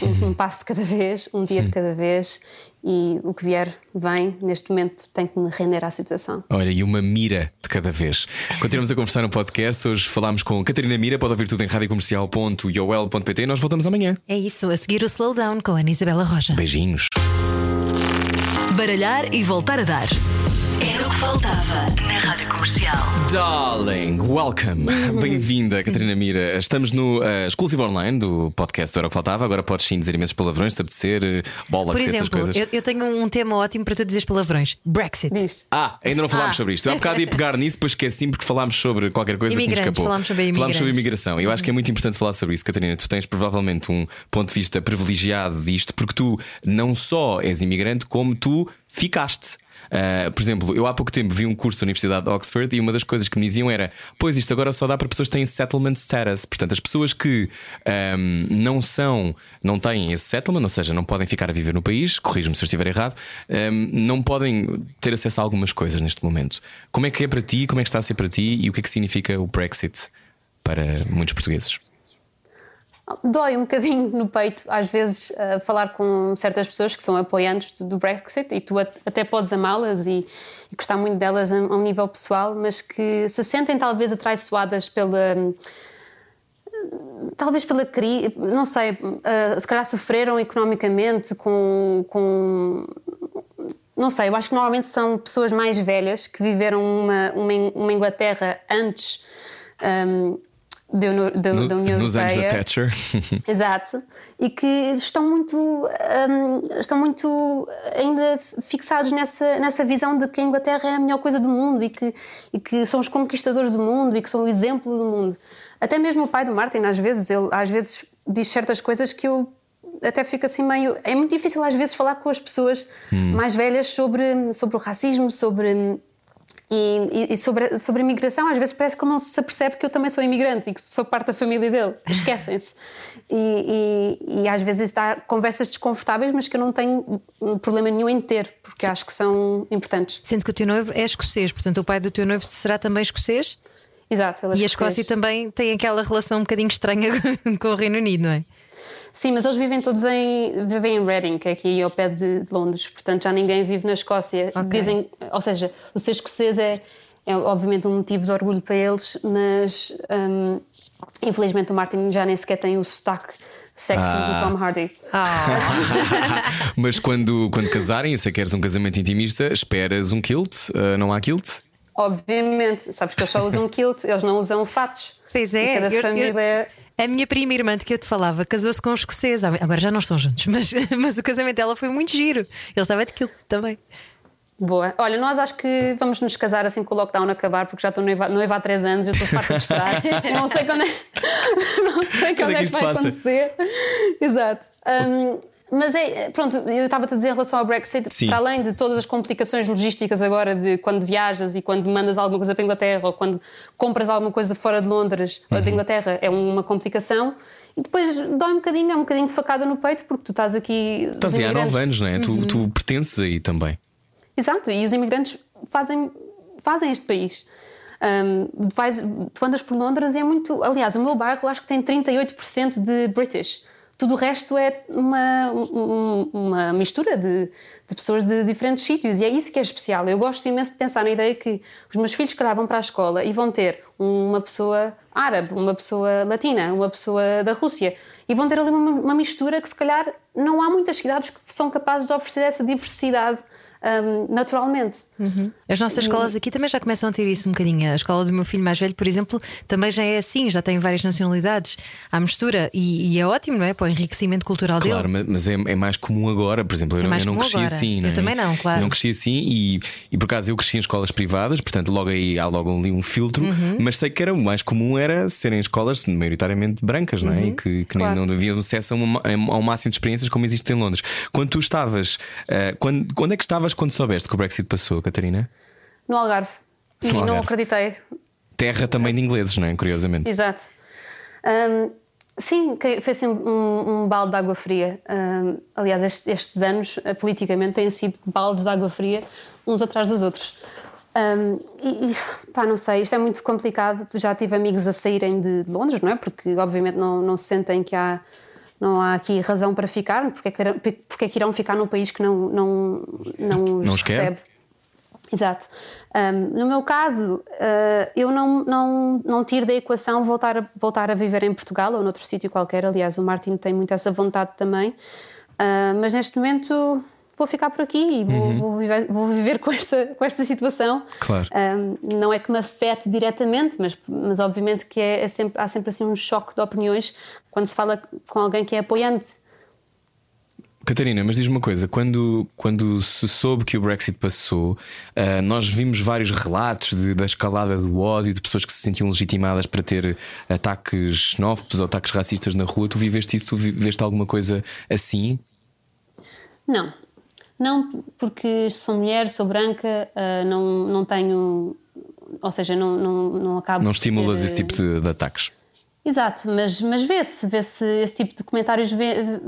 [SPEAKER 5] um, um passo de cada vez, um dia de cada vez, e o que vier, vem. Neste momento, tenho que me render à situação.
[SPEAKER 2] Olha, e uma mira de cada vez. Continuamos a conversar no podcast. Hoje falámos com Catarina Mira. Pode ouvir tudo em radiocomercial.iol.pt. Nós voltamos amanhã.
[SPEAKER 3] É isso, a seguir o Slowdown com a Ana Isabela Roja.
[SPEAKER 2] Beijinhos.
[SPEAKER 6] Baralhar e voltar a dar. Era o que faltava na Rádio Comercial.
[SPEAKER 2] Darling, welcome. Bem-vinda, Catarina Mira. Estamos no uh, exclusivo online do podcast Era o que Faltava. Agora podes sim dizer imensos palavrões, se apetecer, eh, bola,
[SPEAKER 3] Por
[SPEAKER 2] essas
[SPEAKER 3] exemplo,
[SPEAKER 2] coisas.
[SPEAKER 3] eu, eu tenho um tema ótimo para tu dizeres palavrões: Brexit.
[SPEAKER 5] Diz.
[SPEAKER 2] Ah, ainda não falámos
[SPEAKER 3] Ah.
[SPEAKER 2] sobre isto. Eu há bocado ia pegar nisso, depois esqueci porque falámos sobre qualquer coisa que
[SPEAKER 3] Imigrantes,
[SPEAKER 2] escapou.
[SPEAKER 3] falámos sobre
[SPEAKER 2] Falámos sobre
[SPEAKER 3] imigrantes.
[SPEAKER 2] imigração. Eu acho que é muito importante falar sobre isso, Catarina. Tu tens provavelmente um ponto de vista privilegiado disto, porque tu não só és imigrante, como tu ficaste. Ah, por exemplo, eu há pouco tempo vi um curso da Universidade de Oxford e uma das coisas que me diziam era: Pois isto agora só dá para pessoas que têm settlement status. Portanto, as pessoas que ahm, não são, não têm esse settlement, ou seja, não podem ficar a viver no país, corrijo-me se eu estiver errado, ahm, não podem ter acesso a algumas coisas neste momento. Como é que é para ti? Como é que está a ser para ti? E o que é que significa o Brexit para muitos portugueses?
[SPEAKER 5] Dói um bocadinho no peito, às vezes, uh, falar com certas pessoas que são apoiantes do, do Brexit e tu até podes amá-las e, e, gostar muito delas a, a, um nível pessoal, mas que se sentem talvez atraiçoadas pela. Talvez pela crise, não sei, uh, se calhar sofreram economicamente com, com. Não sei, eu acho que normalmente são pessoas mais velhas que viveram uma, uma, uma Inglaterra antes. Um,
[SPEAKER 2] no,
[SPEAKER 5] da União
[SPEAKER 2] nos
[SPEAKER 5] Europeia.
[SPEAKER 2] anos da Thatcher.
[SPEAKER 5] Exato. E que estão muito, um, estão muito ainda fixados nessa, nessa visão de que a Inglaterra é a melhor coisa do mundo e que, e que são os conquistadores do mundo e que são o exemplo do mundo. Até mesmo o pai do Martin, às vezes, ele às vezes diz certas coisas que eu até fico assim meio. É muito difícil às vezes falar com as pessoas hum. mais velhas sobre, sobre o racismo, sobre e, e, sobre, sobre a imigração, às vezes parece que ele não se apercebe que eu também sou imigrante e que sou parte da família dele. Esquecem-se. E, e, e, às vezes dá conversas desconfortáveis, mas que eu não tenho problema nenhum em ter, porque Sim. acho que são importantes.
[SPEAKER 3] Sendo que o teu noivo é escocês, portanto, o pai do teu noivo será também escocês?
[SPEAKER 5] Exato.
[SPEAKER 3] Ele é e a Escócia também tem aquela relação um bocadinho estranha com o Reino Unido, não é?
[SPEAKER 5] Sim, mas eles vivem todos em, vivem em Reading, que é aqui ao pé de, Londres, portanto já ninguém vive na Escócia. Okay. Dizem, ou seja, o ser escocês é, é obviamente um motivo de orgulho para eles, mas um, infelizmente o Martin já nem sequer tem o sotaque sexy ah. do Tom Hardy.
[SPEAKER 2] Ah. Mas quando, quando casarem, se queres um casamento intimista, esperas um kilt? Uh, não há kilt?
[SPEAKER 5] Obviamente, sabes que eles só usam kilt, eles não usam fatos.
[SPEAKER 3] Pois é,
[SPEAKER 5] cada
[SPEAKER 3] eu,
[SPEAKER 5] família.
[SPEAKER 3] Eu... A minha prima irmã de que eu te falava casou-se com um escocês. Agora já não estão juntos, mas, mas o casamento dela foi muito giro. Ele estava de kilt também.
[SPEAKER 5] Boa. Olha, nós acho que vamos nos casar assim que o lockdown acabar, porque já estou noiva, há três anos e eu estou farta de esperar. não sei quando é, não sei quando, é, é que, vai passa? acontecer. Exato. Um, mas é, pronto, eu estava-te a dizer em relação ao Brexit, Sim. para além de todas as complicações logísticas agora de quando viajas e quando mandas alguma coisa para a Inglaterra ou quando compras alguma coisa fora de Londres uhum. ou da Inglaterra, é uma complicação. E depois dói um bocadinho, é um bocadinho facada no peito, porque tu estás aqui.
[SPEAKER 2] Estás aí há nove anos, não é? Uhum. Tu, tu pertences aí também.
[SPEAKER 5] Exato, e os imigrantes fazem, fazem este país. Um, vais, tu andas por Londres e é muito. Aliás, o meu bairro acho que tem 38% de British. Tudo o resto é uma, uma mistura de, de, pessoas de diferentes sítios e é isso que é especial. Eu gosto imenso de pensar na ideia que os meus filhos, que vão para a escola e vão ter uma pessoa árabe, uma pessoa latina, uma pessoa da Rússia e vão ter ali uma, uma mistura que, se calhar, não há muitas cidades que são capazes de oferecer essa diversidade um, naturalmente.
[SPEAKER 3] Uhum. As nossas escolas aqui também já começam a ter isso um bocadinho. A escola do meu filho mais velho, por exemplo, também já é assim, já tem várias nacionalidades à mistura e, e é ótimo, não é? Para o enriquecimento cultural
[SPEAKER 2] claro,
[SPEAKER 3] dele.
[SPEAKER 2] Claro, mas é, é, mais comum agora, por exemplo, eu, é não, eu não cresci
[SPEAKER 3] agora.
[SPEAKER 2] assim, não
[SPEAKER 3] é? Eu também não, claro.
[SPEAKER 2] Eu não cresci assim e, e por acaso eu cresci em escolas privadas, portanto, logo aí há logo ali um filtro, uhum. mas sei que era o mais comum era serem escolas maioritariamente brancas, não é? Uhum. E que, que claro. nem, não haviam acesso a, uma, a, um máximo de experiências como existe em Londres. Quando tu estavas, uh, quando, quando é que estavas quando soubeste que o Brexit passou, Catarina?
[SPEAKER 5] No Algarve. E no Algarve. não acreditei.
[SPEAKER 2] Terra também de ingleses, não é? Curiosamente.
[SPEAKER 5] Exato. Um, sim, foi assim um, um, balde de água fria. Um, aliás, estes, estes, anos, eh, politicamente, têm sido baldes de água fria uns atrás dos outros. Um, e, e, pá, não sei, isto é muito complicado. Já tive amigos a saírem de, de Londres, não é? Porque, obviamente, não, não se sentem que há não há aqui razão para ficar, porque é que, porque é que irão ficar num país que não, não, não,
[SPEAKER 2] não os recebe. Quer.
[SPEAKER 5] Exato. Um, no meu caso, uh, eu não, não, não tiro da equação voltar a, voltar a viver em Portugal ou noutro sítio qualquer. Aliás, o Martin tem muito essa vontade também. Uh, mas neste momento vou ficar por aqui e vou, uhum. vou, viver, vou viver, com esta, com esta situação.
[SPEAKER 2] Claro.
[SPEAKER 5] Um, não é que me afete diretamente, mas, mas obviamente que é, é sempre, há sempre assim um choque de opiniões quando se fala com alguém que é apoiante
[SPEAKER 2] Catarina, mas diz uma coisa: quando, quando se soube que o Brexit passou, uh, nós vimos vários relatos de, da escalada do ódio, de pessoas que se sentiam legitimadas para ter ataques xenófobos ou ataques racistas na rua. Tu viveste isso? Tu viveste alguma coisa assim?
[SPEAKER 5] Não, não, porque sou mulher, sou branca, uh, não, não tenho. Ou seja, não, não, não acabo.
[SPEAKER 2] Não estimulas
[SPEAKER 5] ser...
[SPEAKER 2] esse tipo de, de, ataques?
[SPEAKER 5] Exato, mas, mas vê-se, vê-se esse tipo de comentários, vê,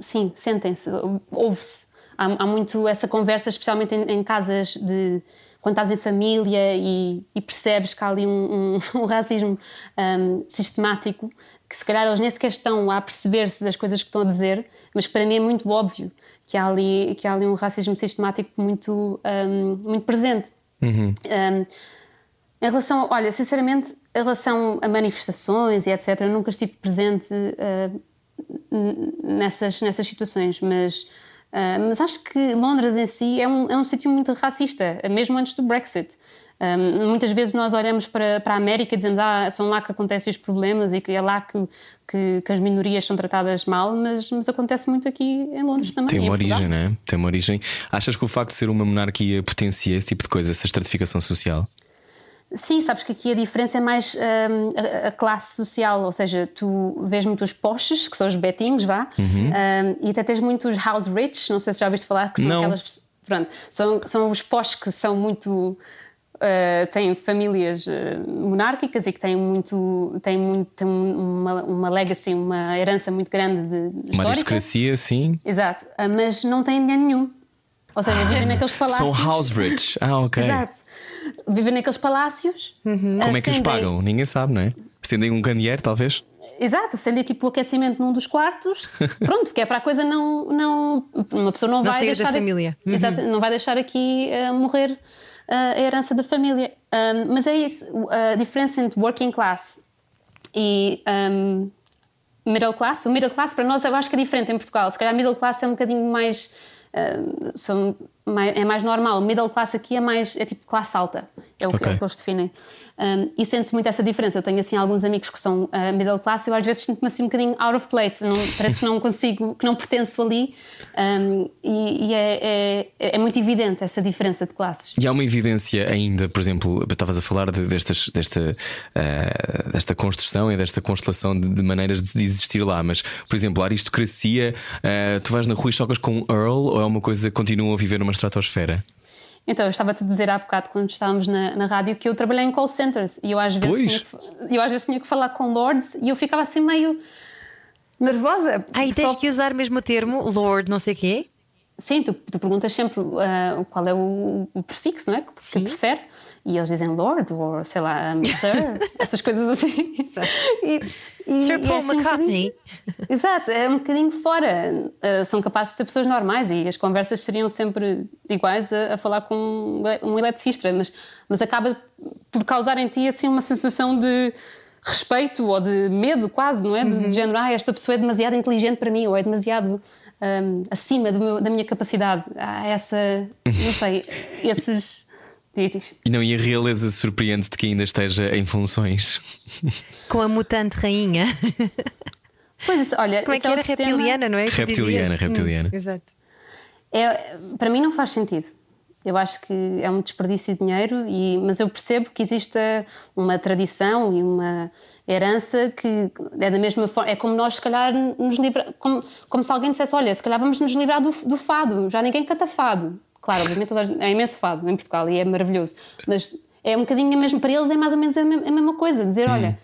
[SPEAKER 5] sim, sentem-se, ouve-se. Há, há, muito essa conversa, especialmente em, em, casas de. quando estás em família e, e percebes que há ali um, um, um racismo um, sistemático que se calhar eles nem sequer estão a perceber-se das coisas que estão a dizer, mas que para mim é muito óbvio que há ali, que há ali um racismo sistemático muito, um, muito presente. Um, em relação, olha, sinceramente, em relação a manifestações e etc., eu nunca estive presente uh, nessas, nessas situações, mas, uh, mas acho que Londres em si é um, é um sítio muito racista, mesmo antes do Brexit. Um, muitas vezes nós olhamos para, para a América e dizemos ah, são lá que acontecem os problemas e que é lá que, que, que as minorias são tratadas mal, mas, mas, acontece muito aqui em Londres também.
[SPEAKER 2] Tem uma origem, não é? Tem uma origem. Achas que o facto de ser uma monarquia potencia esse tipo de coisa, essa estratificação social?
[SPEAKER 5] Sim, sabes que aqui a diferença é mais um, a, a, classe social, ou seja, tu vês muito os poshes, que são os betinhos, vá, uhum. um, e até tens muito os house rich, não sei se já ouviste falar, que são
[SPEAKER 2] não.
[SPEAKER 5] aquelas. Pronto, são, são os poshes que são muito uh, têm famílias uh, monárquicas e que têm muito, têm muito têm uma, uma legacy, uma herança muito grande de,
[SPEAKER 2] uma aristocracia, sim.
[SPEAKER 5] Exato, uh, mas não têm dinheiro nenhum. Ou seja, vivem naqueles palácios.
[SPEAKER 2] São house rich. Ah, ok.
[SPEAKER 5] Exato. Vivem naqueles palácios.
[SPEAKER 2] Uhum. Como é que eles pagam? Ninguém sabe, não é? Acendem um candeeiro, talvez?
[SPEAKER 5] Exato, acendem tipo o aquecimento num dos quartos. Pronto, porque é para a coisa não. não uma pessoa não,
[SPEAKER 3] não
[SPEAKER 5] vai deixar.
[SPEAKER 3] da família.
[SPEAKER 5] Uhum. Exato, não vai deixar aqui uh, morrer a herança da família. Um, mas é isso, a diferença entre working class e um, middle class. O middle class para nós eu acho que é diferente em Portugal. Se calhar middle class é um bocadinho mais. Um, são mais, é mais normal. Middle class aqui é mais. é tipo classe alta. É o, okay. que, é o que eles definem. Um, e sente-se muito essa diferença. Eu tenho assim alguns amigos que são uh, middle class eu às vezes sinto-me assim um bocadinho out of place. Não, parece que não consigo, que não pertenço ali. Um, e, e é, é, é, muito evidente essa diferença de classes.
[SPEAKER 2] E há uma evidência ainda, por exemplo, estavas a falar de, destas, desta, uh, desta construção e desta constelação de, de, maneiras de existir lá, mas, por exemplo, a aristocracia, uh, tu vais na rua e chocas com um Earl ou é uma coisa que continuam a viver numa estratosfera?
[SPEAKER 5] Então, eu estava-te a dizer há bocado, quando estávamos na, na rádio, que eu trabalhei em call centers e eu às, vezes tinha que, eu às vezes tinha que falar com lords e eu ficava assim meio nervosa.
[SPEAKER 3] Ah, e tens Só... que usar mesmo o termo lord, não sei o quê?
[SPEAKER 5] Sim, tu, tu perguntas sempre uh, qual é o, o, prefixo, não é? Que Sim. prefere. E eles dizem Lord, ou sei lá, um, Sir, essas coisas assim.
[SPEAKER 3] E, e, Sir Paul é McCartney.
[SPEAKER 5] Um exato, é um bocadinho fora. Uh, são capazes de ser pessoas normais e as conversas seriam sempre iguais a, a falar com um eletricista, mas, mas acaba por causar em ti assim uma sensação de respeito ou de medo quase, não é? De, uhum. de género, ah, esta pessoa é demasiado inteligente para mim ou é demasiado um, acima meu, da minha capacidade. Há essa, não sei, esses. Diz, diz.
[SPEAKER 2] E não, e a realeza surpreende-te que ainda esteja em funções.
[SPEAKER 3] Com a mutante rainha.
[SPEAKER 5] Pois, olha,
[SPEAKER 3] como é que é era reptiliana, tema... não é?
[SPEAKER 2] Reptiliana, reptiliana. Hum,
[SPEAKER 3] exato.
[SPEAKER 5] É, para mim não faz sentido. Eu acho que é um desperdício de dinheiro, e, mas eu percebo que existe uma tradição e uma herança que é da mesma forma, é como nós se calhar nos livrar, como, como se alguém dissesse, olha, se calhar vamos nos livrar do, do fado, já ninguém canta fado. Claro, obviamente é imenso fado em Portugal e é maravilhoso, mas é um bocadinho mesmo para eles, é mais ou menos a mesma, coisa, dizer, hum. olha,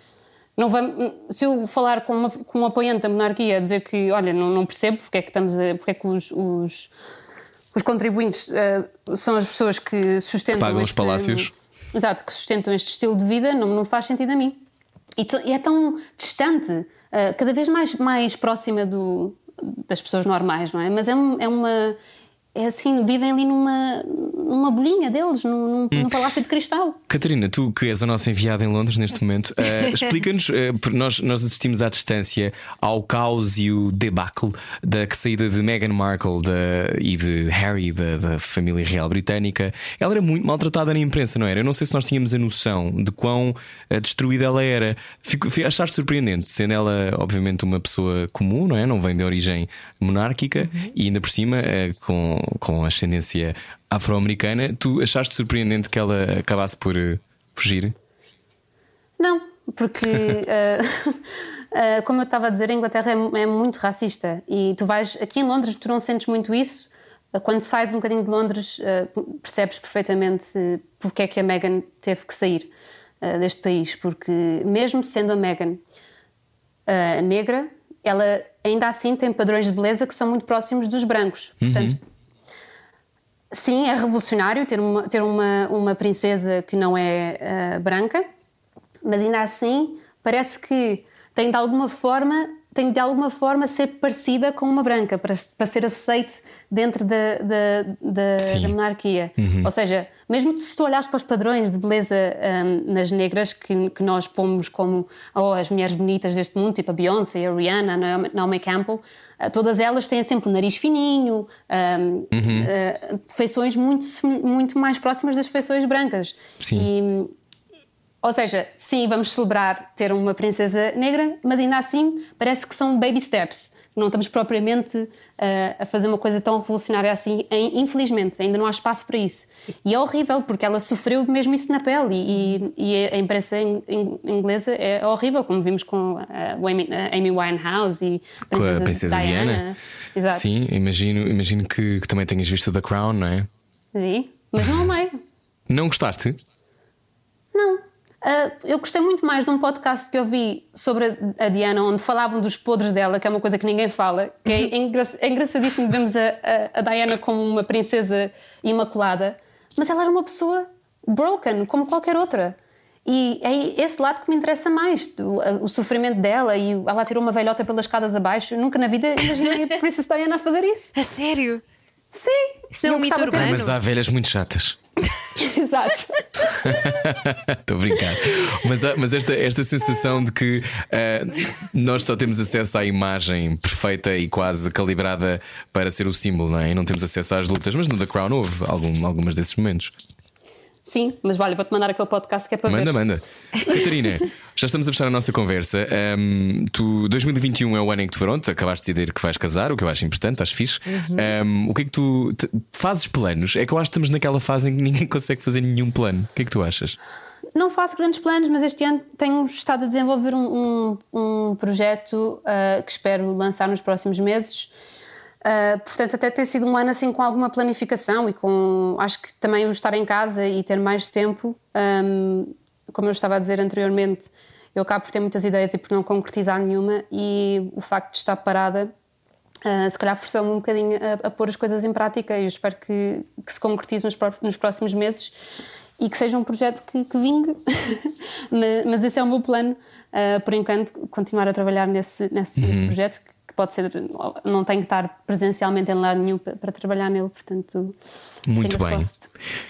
[SPEAKER 5] não vamos, se eu falar com, uma, com um apoiante da monarquia, dizer que, olha, não, não percebo porque é que estamos a, porque é que os, os, os contribuintes uh, são as pessoas que sustentam
[SPEAKER 2] Pagam
[SPEAKER 5] este,
[SPEAKER 2] os palácios.
[SPEAKER 5] Exato, que sustentam este estilo de vida, não, não faz sentido a mim. E, é tão distante, uh, cada vez mais, mais próxima do, das pessoas normais, não é? Mas é, é uma é assim, vivem ali numa, numa bolinha deles, num, num, hum. palácio de cristal.
[SPEAKER 2] Catarina, tu que és a nossa enviada em Londres neste momento, uh, explica-nos, uh, nós, nós assistimos à distância ao caos e o debacle da saída de Meghan Markle da, e de Harry, da, da, família real britânica. Ela era muito maltratada na imprensa, não era? Eu não sei se nós tínhamos a noção de quão uh, destruída ela era. Fico, achar surpreendente, sendo ela, obviamente, uma pessoa comum, não é? Não vem de origem monárquica uhum. e ainda por cima com com ascendência afro-americana, tu achaste surpreendente que ela acabasse por uh, fugir?
[SPEAKER 5] Não, porque, uh, uh, como eu estava a dizer, a Inglaterra é, é, muito racista e tu vais aqui em Londres, tu não sentes muito isso. Quando sais um bocadinho de Londres, percebes perfeitamente porque é que a Meghan teve que sair deste país, porque mesmo sendo a Meghan negra, ela ainda assim tem padrões de beleza que são muito próximos dos brancos. Portanto, uhum sim, é revolucionário ter uma, ter uma, uma princesa que não é uh, branca, mas ainda assim parece que tem de alguma forma tem de alguma forma ser parecida com uma branca para, para ser aceite dentro da, da, da, da monarquia.
[SPEAKER 2] Uhum.
[SPEAKER 5] Ou seja, mesmo se tu olhares para os padrões de beleza um, nas negras que, que, nós pomos como oh, as mulheres bonitas deste mundo, tipo a Beyoncé, a Rihanna, a Naomi Campbell, uh, todas elas têm sempre o nariz fininho, um, uhum. uh, feições muito, muito mais próximas das feições brancas.
[SPEAKER 2] Sim.
[SPEAKER 5] E, ou seja, sim, vamos celebrar ter uma princesa negra, mas ainda assim parece que são baby steps. Não estamos propriamente uh, a fazer uma coisa tão revolucionária assim, em, infelizmente, ainda não há espaço para isso. E é horrível, porque ela sofreu mesmo isso na pele, e, e a imprensa inglesa é horrível, como vimos com a Amy Winehouse e
[SPEAKER 2] a princesa, com a princesa Diana. Diana.
[SPEAKER 5] Exato.
[SPEAKER 2] Sim, imagino, imagino que, que, também tenhas visto The Crown, não é?
[SPEAKER 5] Sim, mas não amei.
[SPEAKER 2] Não gostaste?
[SPEAKER 5] Não. Uh, eu gostei muito mais de um podcast que eu vi sobre a Diana, onde falavam dos podres dela, que é uma coisa que ninguém fala. Que é, engra é engraçadíssimo vermos a, a, a, Diana como uma princesa imaculada, mas ela era uma pessoa broken, como qualquer outra. E é esse lado que me interessa mais, o, o sofrimento dela e ela tirou uma velhota pelas escadas abaixo. Nunca na vida imaginei a Princess Diana a fazer isso.
[SPEAKER 3] A sério?
[SPEAKER 5] Sim.
[SPEAKER 3] Isso é um mito urbano.
[SPEAKER 2] Mas há velhas muito chatas.
[SPEAKER 5] Exato.
[SPEAKER 2] Estou a brincar. Mas, mas esta, esta sensação de que uh, nós só temos acesso à imagem perfeita e quase calibrada para ser o símbolo, não é? E não temos acesso às lutas. Mas no The Crown houve algum, algumas desses momentos.
[SPEAKER 5] Sim, mas olha, vou-te mandar aquele podcast que é para
[SPEAKER 2] manda,
[SPEAKER 5] ver.
[SPEAKER 2] Manda, manda. Catarina, já estamos a fechar a nossa conversa. Um, tu, 2021 é o ano em que tu pronto, acabaste de decidir que vais casar, o que eu acho importante, acho fixe. Uhum. Um, o que é que tu te, fazes planos? É que eu acho que estamos naquela fase em que ninguém consegue fazer nenhum plano. O que é que tu achas?
[SPEAKER 5] Não faço grandes planos, mas este ano tenho estado a desenvolver um, um, um projeto uh, que espero lançar nos próximos meses. Uh, portanto, até ter sido um ano assim com alguma planificação e com. Acho que também o estar em casa e ter mais tempo, um, como eu estava a dizer anteriormente, eu acabo por ter muitas ideias e por não concretizar nenhuma, e o facto de estar parada, uh, se calhar forçou-me um bocadinho a, a, pôr as coisas em prática e eu espero que, que se concretize nos, nos, próximos meses e que seja um projeto que, que vingue. mas esse é o meu plano, uh, por enquanto, continuar a trabalhar nesse, nesse, uhum. nesse projeto pode ser, não tenho que estar presencialmente em lado nenhum para, para trabalhar nele, portanto.
[SPEAKER 2] Muito bem.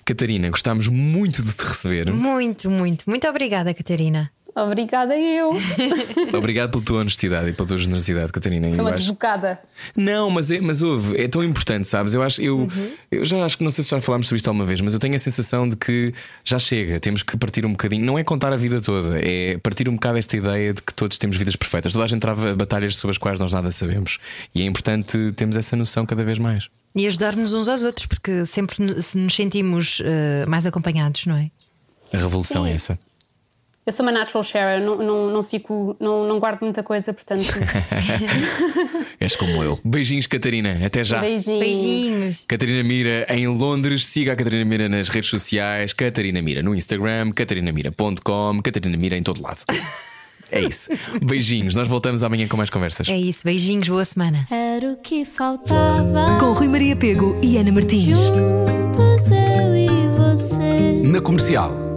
[SPEAKER 2] Catarina, gostámos muito de te receber.
[SPEAKER 3] Muito, muito. Muito obrigada, Catarina.
[SPEAKER 5] Obrigada eu.
[SPEAKER 2] Obrigado pela tua honestidade e pela tua generosidade, Catarina.
[SPEAKER 5] Sou uma acho... desbocada.
[SPEAKER 2] Não, mas, é, mas houve, é tão importante, sabes? Eu acho, eu, uhum. eu já acho que não sei se já falámos sobre isto alguma vez, mas eu tenho a sensação de que já chega, temos que partir um bocadinho, não é contar a vida toda, é partir um bocado esta ideia de que todos temos vidas perfeitas. Toda a gente trava batalhas sobre as quais nós nada sabemos. E é importante termos essa noção cada vez mais.
[SPEAKER 3] E ajudar-nos uns aos outros, porque sempre nos sentimos uh, mais acompanhados, não é?
[SPEAKER 2] A revolução Sim. é essa.
[SPEAKER 5] Eu sou uma natural sharer, não, não, não fico, não, não guardo muita coisa, portanto.
[SPEAKER 2] És como eu. Beijinhos, Catarina. Até já.
[SPEAKER 5] Beijinhos.
[SPEAKER 3] Beijinhos.
[SPEAKER 2] Catarina Mira em Londres. Siga a Catarina Mira nas redes sociais. Catarina Mira no Instagram, catarinamira.com, Catarina Mira em todo lado. É isso. Beijinhos. Nós voltamos amanhã com mais conversas.
[SPEAKER 3] É isso. Beijinhos. Boa semana.
[SPEAKER 1] Era o que faltava.
[SPEAKER 6] Com Rui Maria Pego e Ana Martins.
[SPEAKER 1] Juntos eu e você.
[SPEAKER 4] Na comercial.